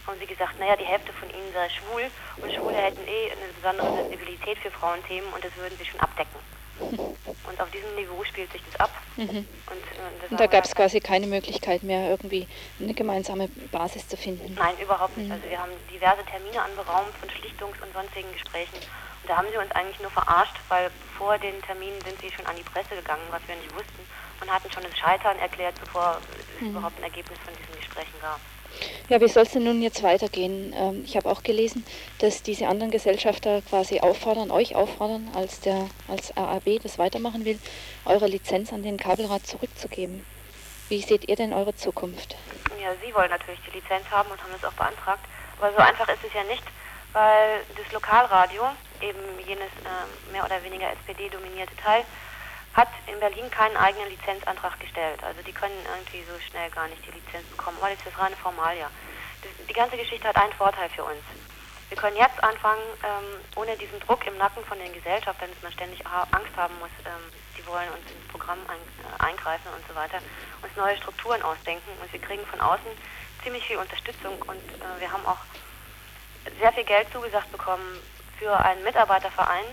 haben sie gesagt, naja, die Hälfte von ihnen sei schwul und Schwule hätten eh eine besondere Sensibilität für Frauenthemen und das würden sie schon abdecken. Und auf diesem Niveau spielt sich das ab. Mhm. Und, und, da gab es quasi keine Möglichkeit mehr, irgendwie eine gemeinsame Basis zu finden. Nein, überhaupt nicht. Mhm. Also wir haben diverse Termine anberaumt von Schlichtungs- und sonstigen Gesprächen. Und da haben sie uns eigentlich nur verarscht, weil vor den Terminen sind sie schon an die Presse gegangen, was wir nicht wussten und hatten schon das Scheitern erklärt, bevor es mhm. überhaupt ein Ergebnis von diesen Gesprächen gab. Ja, wie soll es denn nun jetzt weitergehen? Ähm, ich habe auch gelesen, dass diese anderen Gesellschafter quasi auffordern, euch auffordern, als der als RAB das weitermachen will, eure Lizenz an den Kabelrat zurückzugeben. Wie seht ihr denn eure Zukunft? Ja, Sie wollen natürlich die Lizenz haben und haben das auch beantragt. Aber so einfach ist es ja nicht, weil das Lokalradio, eben jenes äh, mehr oder weniger SPD-dominierte Teil, hat in Berlin keinen eigenen Lizenzantrag gestellt. Also die können irgendwie so schnell gar nicht die Lizenz bekommen. Aber das ist reine Formalia. Das, die ganze Geschichte hat einen Vorteil für uns. Wir können jetzt anfangen, ähm, ohne diesen Druck im Nacken von den Gesellschaftern, dass man ständig Angst haben muss, ähm, die wollen uns ins Programm ein, äh, eingreifen und so weiter, uns neue Strukturen ausdenken. Und wir kriegen von außen ziemlich viel Unterstützung und äh, wir haben auch sehr viel Geld zugesagt bekommen für einen Mitarbeiterverein,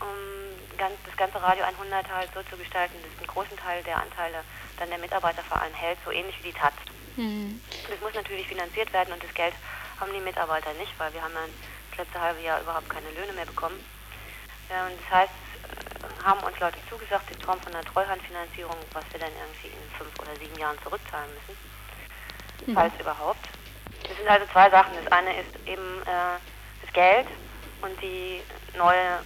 um das ganze Radio 100 halt so zu gestalten, dass ein großen Teil der Anteile dann der Mitarbeiterverein hält, so ähnlich wie die Taz. Mhm. Das muss natürlich finanziert werden und das Geld haben die Mitarbeiter nicht, weil wir haben dann das letzte halbe Jahr überhaupt keine Löhne mehr bekommen. Ja, und das heißt, äh, haben uns Leute zugesagt, in Form von einer Treuhandfinanzierung, was wir dann irgendwie in fünf oder sieben Jahren zurückzahlen müssen, mhm. falls überhaupt. Das sind also zwei Sachen. Das eine ist eben äh, das Geld und die neue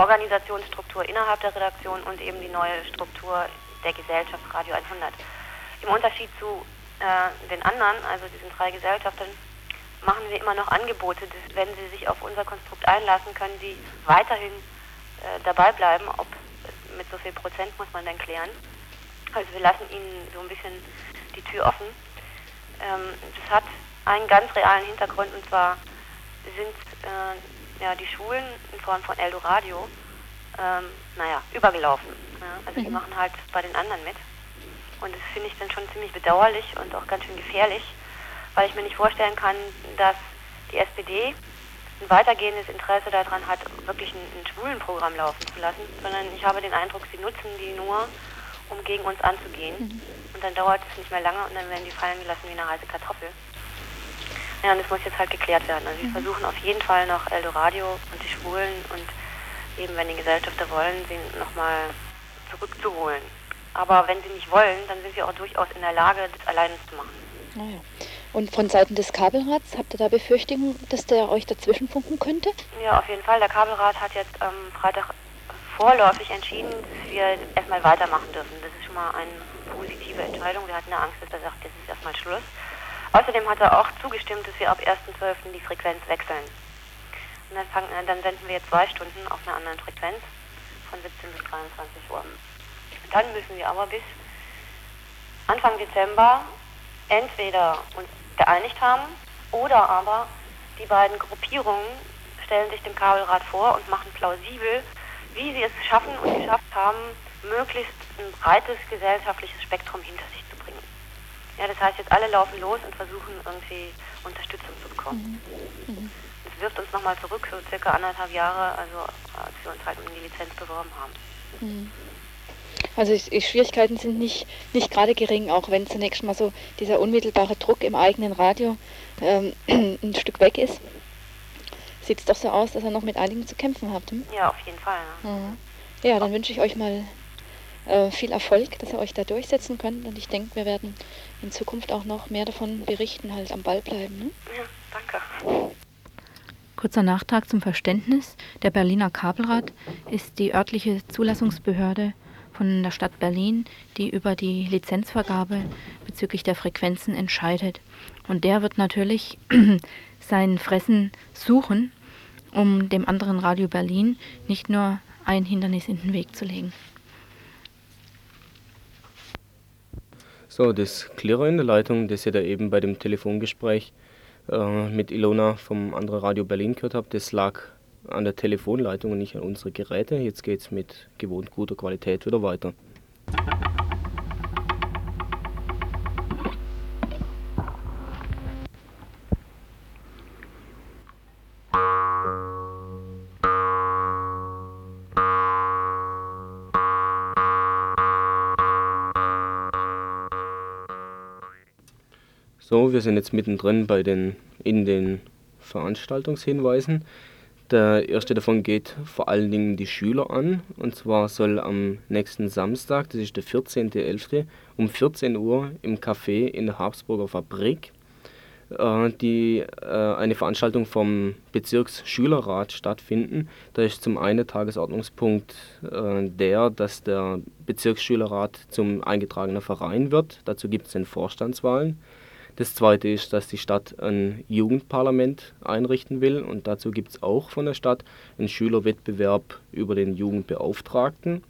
Organisationsstruktur innerhalb der Redaktion und eben die neue Struktur der Gesellschaft Radio 100. Im Unterschied zu äh, den anderen, also diesen drei Gesellschaften, machen wir immer noch Angebote, dass wenn sie sich auf unser Konstrukt einlassen, können sie weiterhin äh, dabei bleiben. Ob mit so viel Prozent muss man dann klären. Also wir lassen ihnen so ein bisschen die Tür offen. Ähm, das hat einen ganz realen Hintergrund und zwar sind äh, ja, die Schulen in Form von Eldoradio, ähm, naja, übergelaufen. Ja? Also mhm. die machen halt bei den anderen mit. Und das finde ich dann schon ziemlich bedauerlich und auch ganz schön gefährlich, weil ich mir nicht vorstellen kann, dass die SPD ein weitergehendes Interesse daran hat, wirklich ein, ein schwulen Programm laufen zu lassen, sondern ich habe den Eindruck, sie nutzen die nur, um gegen uns anzugehen. Mhm. Und dann dauert es nicht mehr lange und dann werden die fallen gelassen wie eine heiße Kartoffel. Ja, und das muss jetzt halt geklärt werden. Also wir mhm. versuchen auf jeden Fall noch Eldoradio und die Schwulen und eben, wenn die Gesellschafter wollen, sie nochmal zurückzuholen. Aber wenn sie nicht wollen, dann sind wir auch durchaus in der Lage, das alleine zu machen. Naja. Und von Seiten des Kabelrats, habt ihr da Befürchtungen, dass der euch dazwischen funken könnte? Ja, auf jeden Fall. Der Kabelrat hat jetzt am Freitag vorläufig entschieden, dass wir erstmal weitermachen dürfen. Das ist schon mal eine positive Entscheidung. Wir hatten eine Angst, dass er sagt, jetzt ist erstmal Schluss. Außerdem hat er auch zugestimmt, dass wir ab 1.12. die Frequenz wechseln. Und dann, fangen, äh, dann senden wir zwei Stunden auf einer anderen Frequenz von 17 bis 23 Uhr. Dann müssen wir aber bis Anfang Dezember entweder uns geeinigt haben oder aber die beiden Gruppierungen stellen sich dem Kabelrat vor und machen plausibel, wie sie es schaffen und geschafft haben, möglichst ein breites gesellschaftliches Spektrum hinter sich ja, das heißt jetzt alle laufen los und versuchen irgendwie Unterstützung zu bekommen. Mhm. Mhm. Das wirft uns nochmal zurück, so circa anderthalb Jahre, also als wir uns halt um die Lizenz beworben haben. Mhm. Also die Schwierigkeiten sind nicht, nicht gerade gering, auch wenn zunächst mal so dieser unmittelbare Druck im eigenen Radio ähm, ein Stück weg ist. Sieht es doch so aus, dass ihr noch mit einigen zu kämpfen habt. Hm? Ja, auf jeden Fall. Ja, mhm. ja dann wünsche ich euch mal äh, viel Erfolg, dass ihr euch da durchsetzen könnt. Und ich denke, wir werden in Zukunft auch noch mehr davon berichten, halt am Ball bleiben. Ne? Ja, danke. Kurzer Nachtrag zum Verständnis. Der Berliner Kabelrat ist die örtliche Zulassungsbehörde von der Stadt Berlin, die über die Lizenzvergabe bezüglich der Frequenzen entscheidet. Und der wird natürlich sein Fressen suchen, um dem anderen Radio Berlin nicht nur ein Hindernis in den Weg zu legen. So, das Klirren in der Leitung, das ihr da eben bei dem Telefongespräch äh, mit Ilona vom anderen Radio Berlin gehört habt, das lag an der Telefonleitung und nicht an unsere Geräte. Jetzt geht es mit gewohnt guter Qualität wieder weiter. So, wir sind jetzt mittendrin bei den, in den Veranstaltungshinweisen. Der erste davon geht vor allen Dingen die Schüler an. Und zwar soll am nächsten Samstag, das ist der 14.11., um 14 Uhr im Café in der Habsburger Fabrik äh, die, äh, eine Veranstaltung vom Bezirksschülerrat stattfinden. Da ist zum einen Tagesordnungspunkt äh, der, dass der Bezirksschülerrat zum eingetragenen Verein wird. Dazu gibt es den Vorstandswahlen. Das zweite ist, dass die Stadt ein Jugendparlament einrichten will und dazu gibt es auch von der Stadt einen Schülerwettbewerb über den Jugendbeauftragten.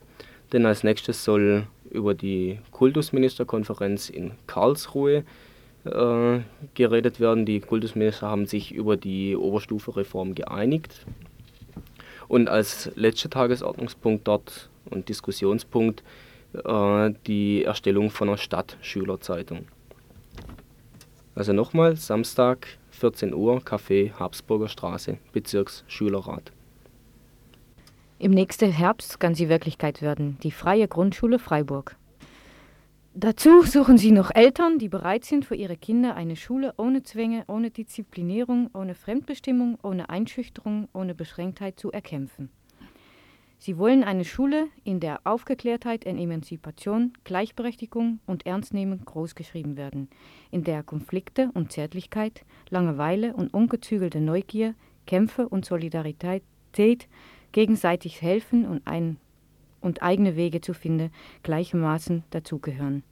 Denn als nächstes soll über die Kultusministerkonferenz in Karlsruhe äh, geredet werden. Die Kultusminister haben sich über die Oberstufe-Reform geeinigt. Und als letzter Tagesordnungspunkt dort und Diskussionspunkt äh, die Erstellung von einer Stadtschülerzeitung. Also nochmal, Samstag, 14 Uhr, Café Habsburger Straße, Bezirksschülerrat. Im nächsten Herbst kann sie Wirklichkeit werden, die Freie Grundschule Freiburg. Dazu suchen sie noch Eltern, die bereit sind, für ihre Kinder eine Schule ohne Zwänge, ohne Disziplinierung, ohne Fremdbestimmung, ohne Einschüchterung, ohne Beschränktheit zu erkämpfen. Sie wollen eine Schule, in der Aufgeklärtheit und Emanzipation, Gleichberechtigung und Ernstnehmen großgeschrieben werden, in der Konflikte und Zärtlichkeit, Langeweile und ungezügelte Neugier, Kämpfe und Solidarität gegenseitig helfen und, ein, und eigene Wege zu finden, gleichermaßen dazugehören.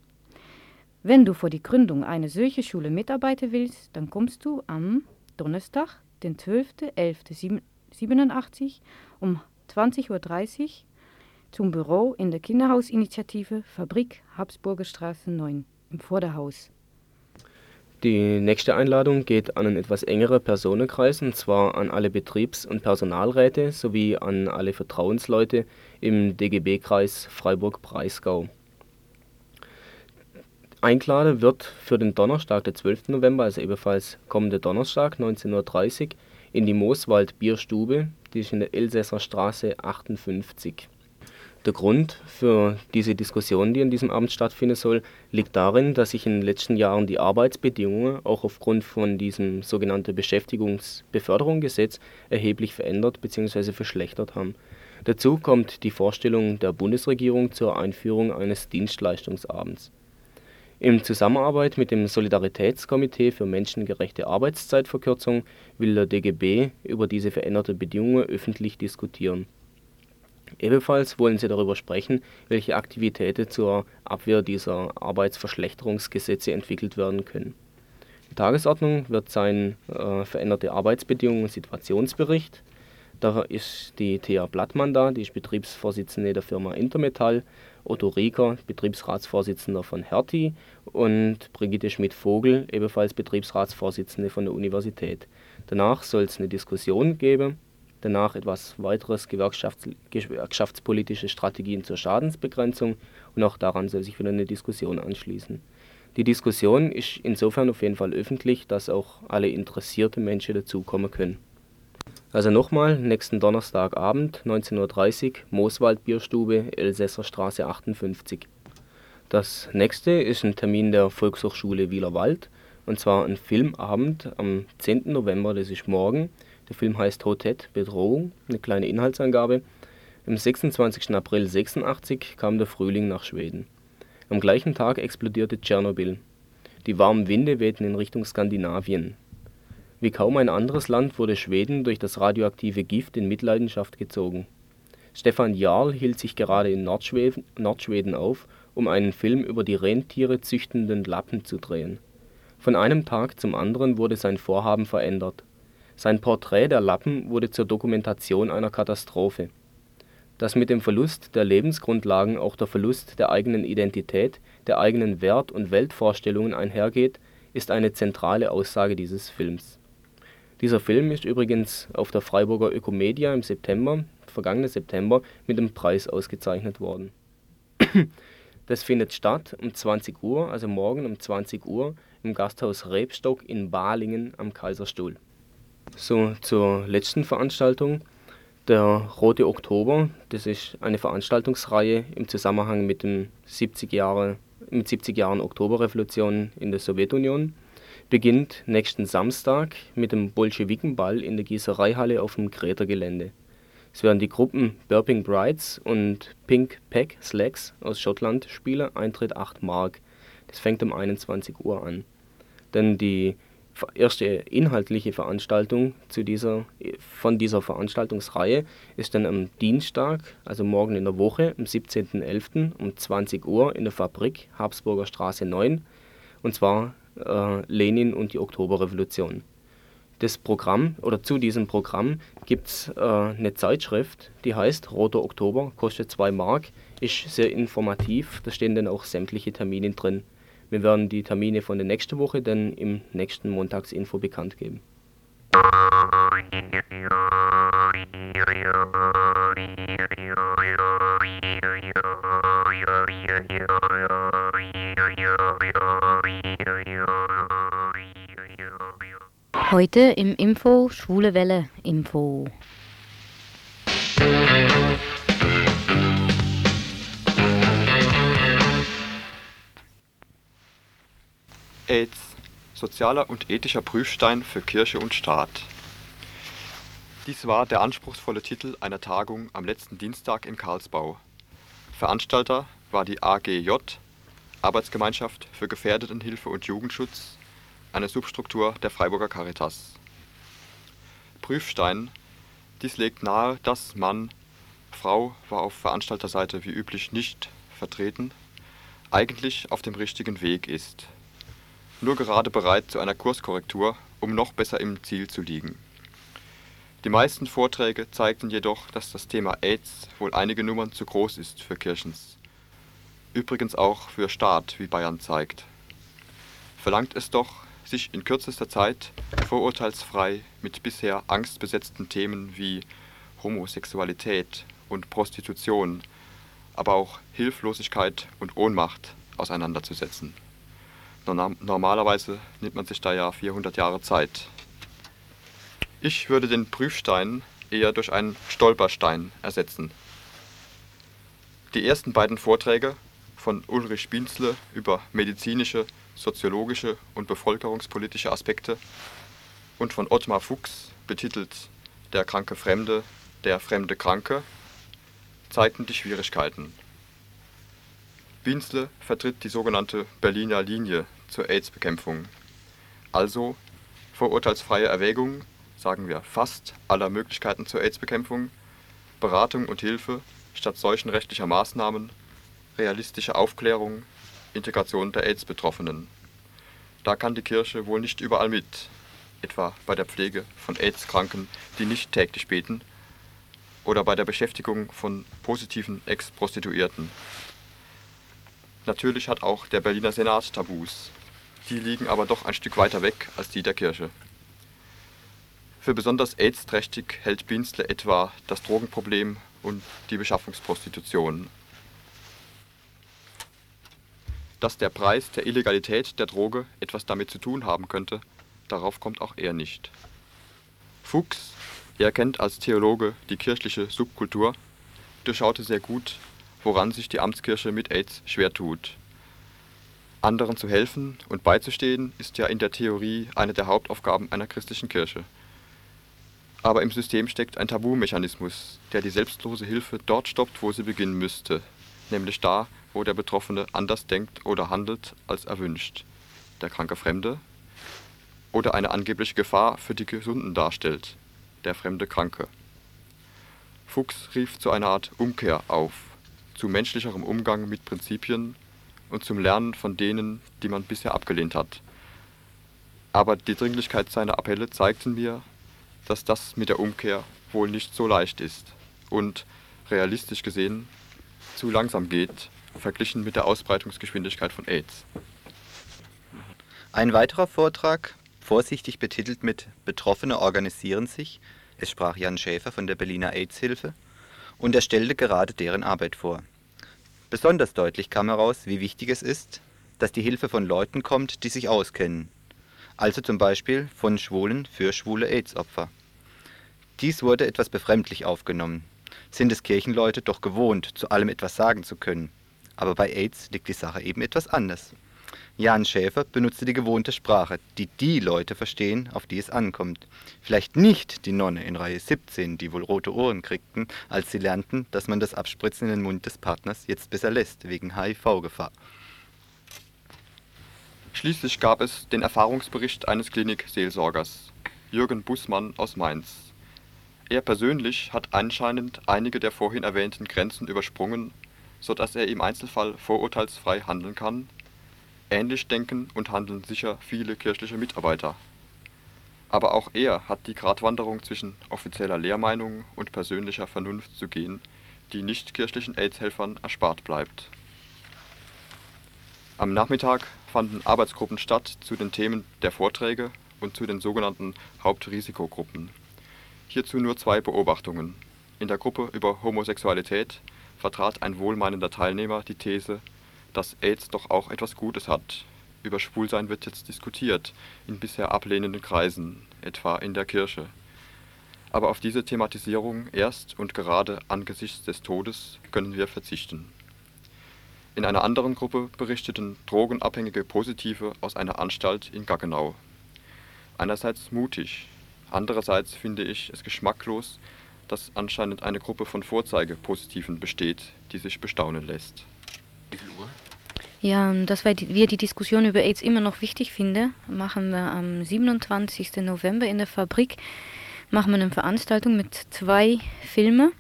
Wenn du vor die Gründung einer solchen Schule mitarbeiten willst, dann kommst du am Donnerstag, den 12.11.87 um 20.30 Uhr zum Büro in der Kinderhausinitiative Fabrik Habsburger Straße 9 im Vorderhaus. Die nächste Einladung geht an einen etwas engeren Personenkreis, und zwar an alle Betriebs- und Personalräte sowie an alle Vertrauensleute im DGB-Kreis Freiburg-Breisgau. Eingeladen wird für den Donnerstag, der 12. November, also ebenfalls kommende Donnerstag, 19.30 Uhr, in die Mooswald Bierstube, die ist in der Elsässer Straße 58. Der Grund für diese Diskussion, die an diesem Abend stattfinden soll, liegt darin, dass sich in den letzten Jahren die Arbeitsbedingungen auch aufgrund von diesem sogenannten Beschäftigungsbeförderungsgesetz erheblich verändert bzw. verschlechtert haben. Dazu kommt die Vorstellung der Bundesregierung zur Einführung eines Dienstleistungsabends in Zusammenarbeit mit dem Solidaritätskomitee für menschengerechte Arbeitszeitverkürzung will der DGB über diese veränderten Bedingungen öffentlich diskutieren. Ebenfalls wollen sie darüber sprechen, welche Aktivitäten zur Abwehr dieser Arbeitsverschlechterungsgesetze entwickelt werden können. Die Tagesordnung wird sein äh, veränderte Arbeitsbedingungen Situationsbericht. Da ist die Thea Blattmann da, die ist Betriebsvorsitzende der Firma Intermetall Otto Rieker, Betriebsratsvorsitzender von Hertie und Brigitte Schmidt-Vogel, ebenfalls Betriebsratsvorsitzende von der Universität. Danach soll es eine Diskussion geben, danach etwas weiteres gewerkschafts gewerkschaftspolitische Strategien zur Schadensbegrenzung und auch daran soll sich wieder eine Diskussion anschließen. Die Diskussion ist insofern auf jeden Fall öffentlich, dass auch alle interessierte Menschen dazukommen können. Also nochmal, nächsten Donnerstagabend, 19.30 Uhr, Mooswald Bierstube, Elsässer Straße 58. Das nächste ist ein Termin der Volkshochschule Wielerwald, und zwar ein Filmabend am 10. November, das ist morgen. Der Film heißt Hotet, Bedrohung, eine kleine Inhaltsangabe. Am 26. April 86 kam der Frühling nach Schweden. Am gleichen Tag explodierte Tschernobyl. Die warmen Winde wehten in Richtung Skandinavien. Wie kaum ein anderes Land wurde Schweden durch das radioaktive Gift in Mitleidenschaft gezogen. Stefan Jarl hielt sich gerade in Nordschweden, auf, um einen Film über die Rentiere züchtenden Lappen zu drehen. Von einem Tag zum anderen wurde sein Vorhaben verändert. Sein Porträt der Lappen wurde zur Dokumentation einer Katastrophe. Dass mit dem Verlust der Lebensgrundlagen auch der Verlust der eigenen Identität, der eigenen Wert und Weltvorstellungen einhergeht, ist eine zentrale Aussage dieses Films dieser Film ist übrigens auf der Freiburger Ökomedia im September vergangenen September mit dem Preis ausgezeichnet worden. Das findet statt um 20 Uhr, also morgen um 20 Uhr, im Gasthaus Rebstock in Balingen am Kaiserstuhl. So, zur letzten Veranstaltung. Der Rote Oktober, das ist eine Veranstaltungsreihe im Zusammenhang mit, dem 70 Jahre, mit 70 Jahren Oktoberrevolution in der Sowjetunion beginnt nächsten Samstag mit dem Bolschewikenball in der Gießereihalle auf dem Greta-Gelände. Es werden die Gruppen Burping Brides und Pink Pack Slacks aus Schottland spielen, Eintritt 8 Mark. Das fängt um 21 Uhr an. Denn die erste inhaltliche Veranstaltung zu dieser, von dieser Veranstaltungsreihe ist dann am Dienstag, also morgen in der Woche, am 17.11. um 20 Uhr in der Fabrik Habsburger Straße 9. Und zwar äh, Lenin und die Oktoberrevolution. Das Programm oder zu diesem Programm gibt es äh, eine Zeitschrift, die heißt Roter Oktober, kostet 2 Mark, ist sehr informativ, da stehen dann auch sämtliche Termine drin. Wir werden die Termine von der nächsten Woche dann im nächsten Montagsinfo bekannt geben. Heute im Info Schwule Welle Info. AIDS, sozialer und ethischer Prüfstein für Kirche und Staat. Dies war der anspruchsvolle Titel einer Tagung am letzten Dienstag in Karlsbau. Veranstalter war die AGJ, Arbeitsgemeinschaft für Gefährdetenhilfe und Jugendschutz eine Substruktur der Freiburger Caritas. Prüfstein: Dies legt nahe, dass Mann (Frau war auf Veranstalterseite wie üblich nicht vertreten) eigentlich auf dem richtigen Weg ist, nur gerade bereit zu einer Kurskorrektur, um noch besser im Ziel zu liegen. Die meisten Vorträge zeigten jedoch, dass das Thema Aids wohl einige Nummern zu groß ist für Kirchens. Übrigens auch für Staat, wie Bayern zeigt. Verlangt es doch sich in kürzester Zeit vorurteilsfrei mit bisher angstbesetzten Themen wie Homosexualität und Prostitution, aber auch Hilflosigkeit und Ohnmacht auseinanderzusetzen. Normalerweise nimmt man sich da ja 400 Jahre Zeit. Ich würde den Prüfstein eher durch einen Stolperstein ersetzen. Die ersten beiden Vorträge von Ulrich Bienzle über medizinische soziologische und bevölkerungspolitische Aspekte und von Ottmar Fuchs betitelt Der kranke Fremde, der fremde Kranke, zeigten die Schwierigkeiten. Bienzle vertritt die sogenannte Berliner Linie zur AIDS-Bekämpfung, also vorurteilsfreie Erwägung, sagen wir fast, aller Möglichkeiten zur AIDS-Bekämpfung, Beratung und Hilfe statt solchen rechtlicher Maßnahmen, realistische Aufklärung Integration der AIDS-Betroffenen. Da kann die Kirche wohl nicht überall mit, etwa bei der Pflege von AIDS-Kranken, die nicht täglich beten, oder bei der Beschäftigung von positiven Ex-Prostituierten. Natürlich hat auch der Berliner Senat Tabus. Die liegen aber doch ein Stück weiter weg als die der Kirche. Für besonders AIDS-trächtig hält Bienzle etwa das Drogenproblem und die Beschaffungsprostitution dass der Preis der Illegalität der Droge etwas damit zu tun haben könnte, darauf kommt auch er nicht. Fuchs Er kennt als Theologe die kirchliche Subkultur, durchschaute sehr gut, woran sich die Amtskirche mit AIDS schwer tut. Anderen zu helfen und beizustehen, ist ja in der Theorie eine der Hauptaufgaben einer christlichen Kirche. Aber im System steckt ein Tabumechanismus, der die selbstlose Hilfe dort stoppt, wo sie beginnen müsste, nämlich da, wo der Betroffene anders denkt oder handelt als erwünscht, der kranke Fremde, oder eine angebliche Gefahr für die Gesunden darstellt, der fremde Kranke. Fuchs rief zu einer Art Umkehr auf, zu menschlicherem Umgang mit Prinzipien und zum Lernen von denen, die man bisher abgelehnt hat. Aber die Dringlichkeit seiner Appelle zeigten mir, dass das mit der Umkehr wohl nicht so leicht ist und, realistisch gesehen, zu langsam geht, verglichen mit der Ausbreitungsgeschwindigkeit von AIDS. Ein weiterer Vortrag, vorsichtig betitelt mit Betroffene organisieren sich, es sprach Jan Schäfer von der Berliner AIDS-Hilfe, und er stellte gerade deren Arbeit vor. Besonders deutlich kam heraus, wie wichtig es ist, dass die Hilfe von Leuten kommt, die sich auskennen, also zum Beispiel von Schwulen für schwule AIDS-Opfer. Dies wurde etwas befremdlich aufgenommen. Sind es Kirchenleute doch gewohnt, zu allem etwas sagen zu können. Aber bei AIDS liegt die Sache eben etwas anders. Jan Schäfer benutzte die gewohnte Sprache, die die Leute verstehen, auf die es ankommt. Vielleicht nicht die Nonne in Reihe 17, die wohl rote Ohren kriegten, als sie lernten, dass man das Abspritzen in den Mund des Partners jetzt besser lässt, wegen HIV-Gefahr. Schließlich gab es den Erfahrungsbericht eines Klinikseelsorgers, Jürgen Bußmann aus Mainz. Er persönlich hat anscheinend einige der vorhin erwähnten Grenzen übersprungen, so dass er im Einzelfall vorurteilsfrei handeln kann. Ähnlich denken und handeln sicher viele kirchliche Mitarbeiter. Aber auch er hat die Gratwanderung zwischen offizieller Lehrmeinung und persönlicher Vernunft zu gehen, die nicht-kirchlichen AIDS-Helfern erspart bleibt. Am Nachmittag fanden Arbeitsgruppen statt zu den Themen der Vorträge und zu den sogenannten Hauptrisikogruppen Hierzu nur zwei Beobachtungen. In der Gruppe über Homosexualität vertrat ein wohlmeinender Teilnehmer die These, dass AIDS doch auch etwas Gutes hat. Über Schwulsein wird jetzt diskutiert, in bisher ablehnenden Kreisen, etwa in der Kirche. Aber auf diese Thematisierung erst und gerade angesichts des Todes können wir verzichten. In einer anderen Gruppe berichteten drogenabhängige Positive aus einer Anstalt in Gaggenau. Einerseits mutig, Andererseits finde ich es geschmacklos, dass anscheinend eine Gruppe von Vorzeigepositiven besteht, die sich bestaunen lässt. Ja, dass wir die Diskussion über AIDS immer noch wichtig finden, machen wir am 27. November in der Fabrik machen wir eine Veranstaltung mit zwei Filmen.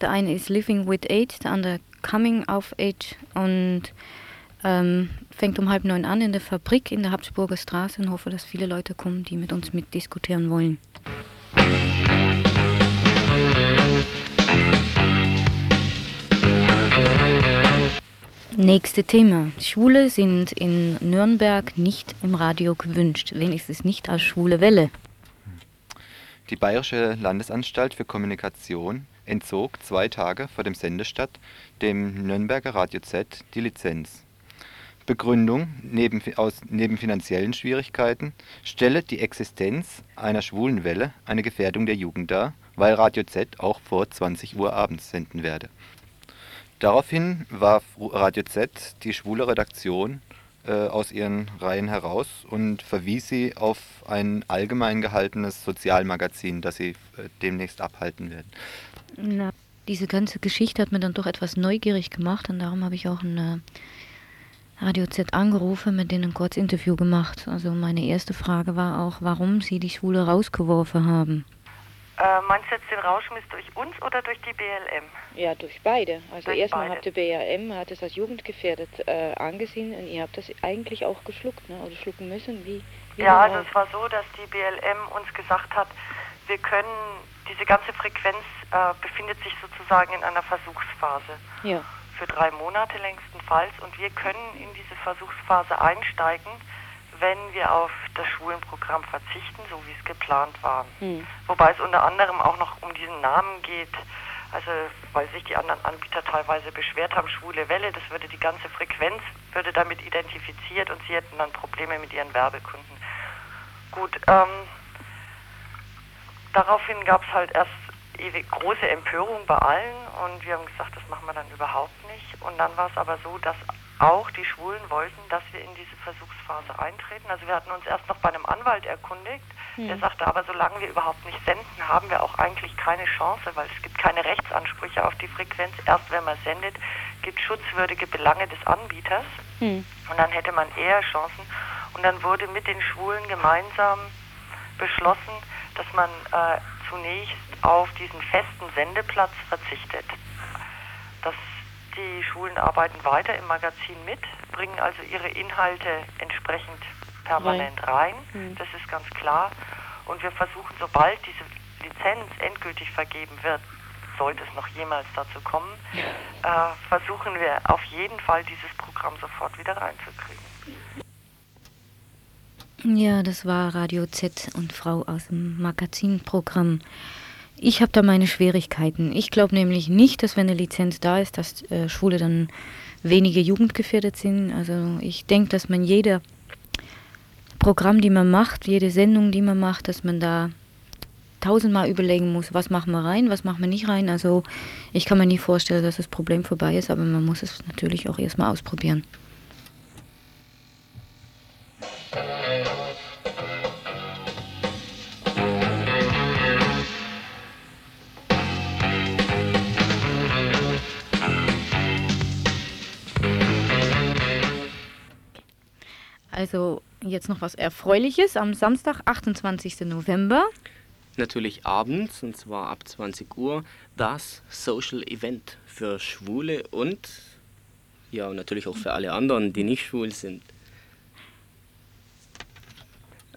Der eine ist Living with AIDS, der andere Coming of Age und ähm, fängt um halb neun an in der Fabrik in der Habsburger Straße und hoffe, dass viele Leute kommen, die mit uns mitdiskutieren wollen. Nächste Thema. Schwule sind in Nürnberg nicht im Radio gewünscht, wenigstens nicht als schwule Welle. Die Bayerische Landesanstalt für Kommunikation entzog zwei Tage vor dem Sendestart dem Nürnberger Radio Z die Lizenz. Begründung neben, aus, neben finanziellen Schwierigkeiten stelle die Existenz einer schwulen Welle eine Gefährdung der Jugend dar, weil Radio Z auch vor 20 Uhr abends senden werde. Daraufhin warf Radio Z die schwule Redaktion äh, aus ihren Reihen heraus und verwies sie auf ein allgemein gehaltenes Sozialmagazin, das sie äh, demnächst abhalten werden. Na, diese ganze Geschichte hat mir dann doch etwas neugierig gemacht und darum habe ich auch eine Radio Z angerufen, mit denen ein kurzes Interview gemacht. Also meine erste Frage war auch, warum sie die Schwule rausgeworfen haben. Äh, meinst du jetzt den Rauschmiss durch uns oder durch die BLM? Ja, durch beide. Also Durch erstmal beide. habt die BLM hat es als jugendgefährdet äh, angesehen und ihr habt das eigentlich auch geschluckt, ne? Oder schlucken müssen. Wie, wie Ja, also es war so, dass die BLM uns gesagt hat, wir können, diese ganze Frequenz äh, befindet sich sozusagen in einer Versuchsphase. Ja. Für drei Monate längstenfalls und wir können in diese Versuchsphase einsteigen, wenn wir auf das Schwulenprogramm verzichten, so wie es geplant war. Hm. Wobei es unter anderem auch noch um diesen Namen geht, also weil sich die anderen Anbieter teilweise beschwert haben, schwule Welle, das würde die ganze Frequenz, würde damit identifiziert und sie hätten dann Probleme mit ihren Werbekunden. Gut, ähm, daraufhin gab es halt erst ewig große Empörung bei allen und wir haben gesagt, das machen wir dann überhaupt nicht. Und dann war es aber so, dass auch die Schwulen wollten, dass wir in diese Versuchsphase eintreten. Also wir hatten uns erst noch bei einem Anwalt erkundigt, hm. der sagte, aber solange wir überhaupt nicht senden, haben wir auch eigentlich keine Chance, weil es gibt keine Rechtsansprüche auf die Frequenz. Erst wenn man sendet, gibt schutzwürdige Belange des Anbieters hm. und dann hätte man eher Chancen. Und dann wurde mit den Schwulen gemeinsam beschlossen, dass man äh, zunächst auf diesen festen Sendeplatz verzichtet. Das, die Schulen arbeiten weiter im Magazin mit, bringen also ihre Inhalte entsprechend permanent rein. Mhm. Das ist ganz klar. Und wir versuchen, sobald diese Lizenz endgültig vergeben wird, sollte es noch jemals dazu kommen, äh, versuchen wir auf jeden Fall dieses Programm sofort wieder reinzukriegen. Ja, das war Radio Z und Frau aus dem Magazinprogramm. Ich habe da meine Schwierigkeiten. Ich glaube nämlich nicht, dass wenn eine Lizenz da ist, dass äh, Schwule dann weniger jugendgefährdet sind. Also ich denke, dass man jeder Programm, die man macht, jede Sendung, die man macht, dass man da tausendmal überlegen muss, was machen wir rein, was machen wir nicht rein. Also ich kann mir nie vorstellen, dass das Problem vorbei ist, aber man muss es natürlich auch erstmal ausprobieren. Also jetzt noch was Erfreuliches am Samstag, 28. November. Natürlich abends, und zwar ab 20 Uhr, das Social Event für Schwule und ja, natürlich auch für alle anderen, die nicht schwul sind.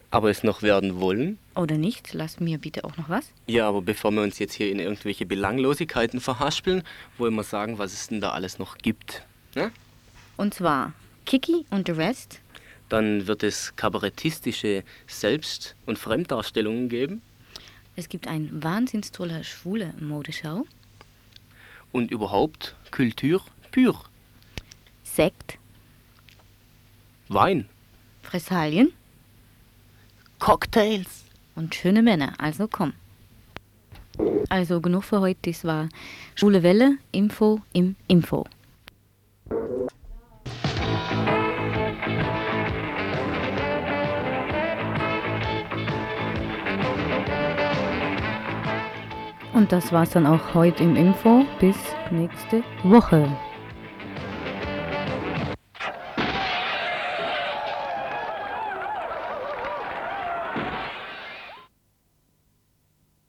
Aber es noch werden wollen. Oder nicht? Lass mir bitte auch noch was. Ja, aber bevor wir uns jetzt hier in irgendwelche Belanglosigkeiten verhaspeln, wollen wir sagen, was es denn da alles noch gibt. Ja? Und zwar Kiki und the Rest dann wird es kabarettistische Selbst- und Fremddarstellungen geben. Es gibt ein wahnsinns toller schwule Modeschau. Und überhaupt Kultur pur. Sekt. Wein. Fressalien. Cocktails. Und schöne Männer, also komm. Also genug für heute, das war Schwule Welle, Info im Info. Und das war's dann auch heute im Info. Bis nächste Woche.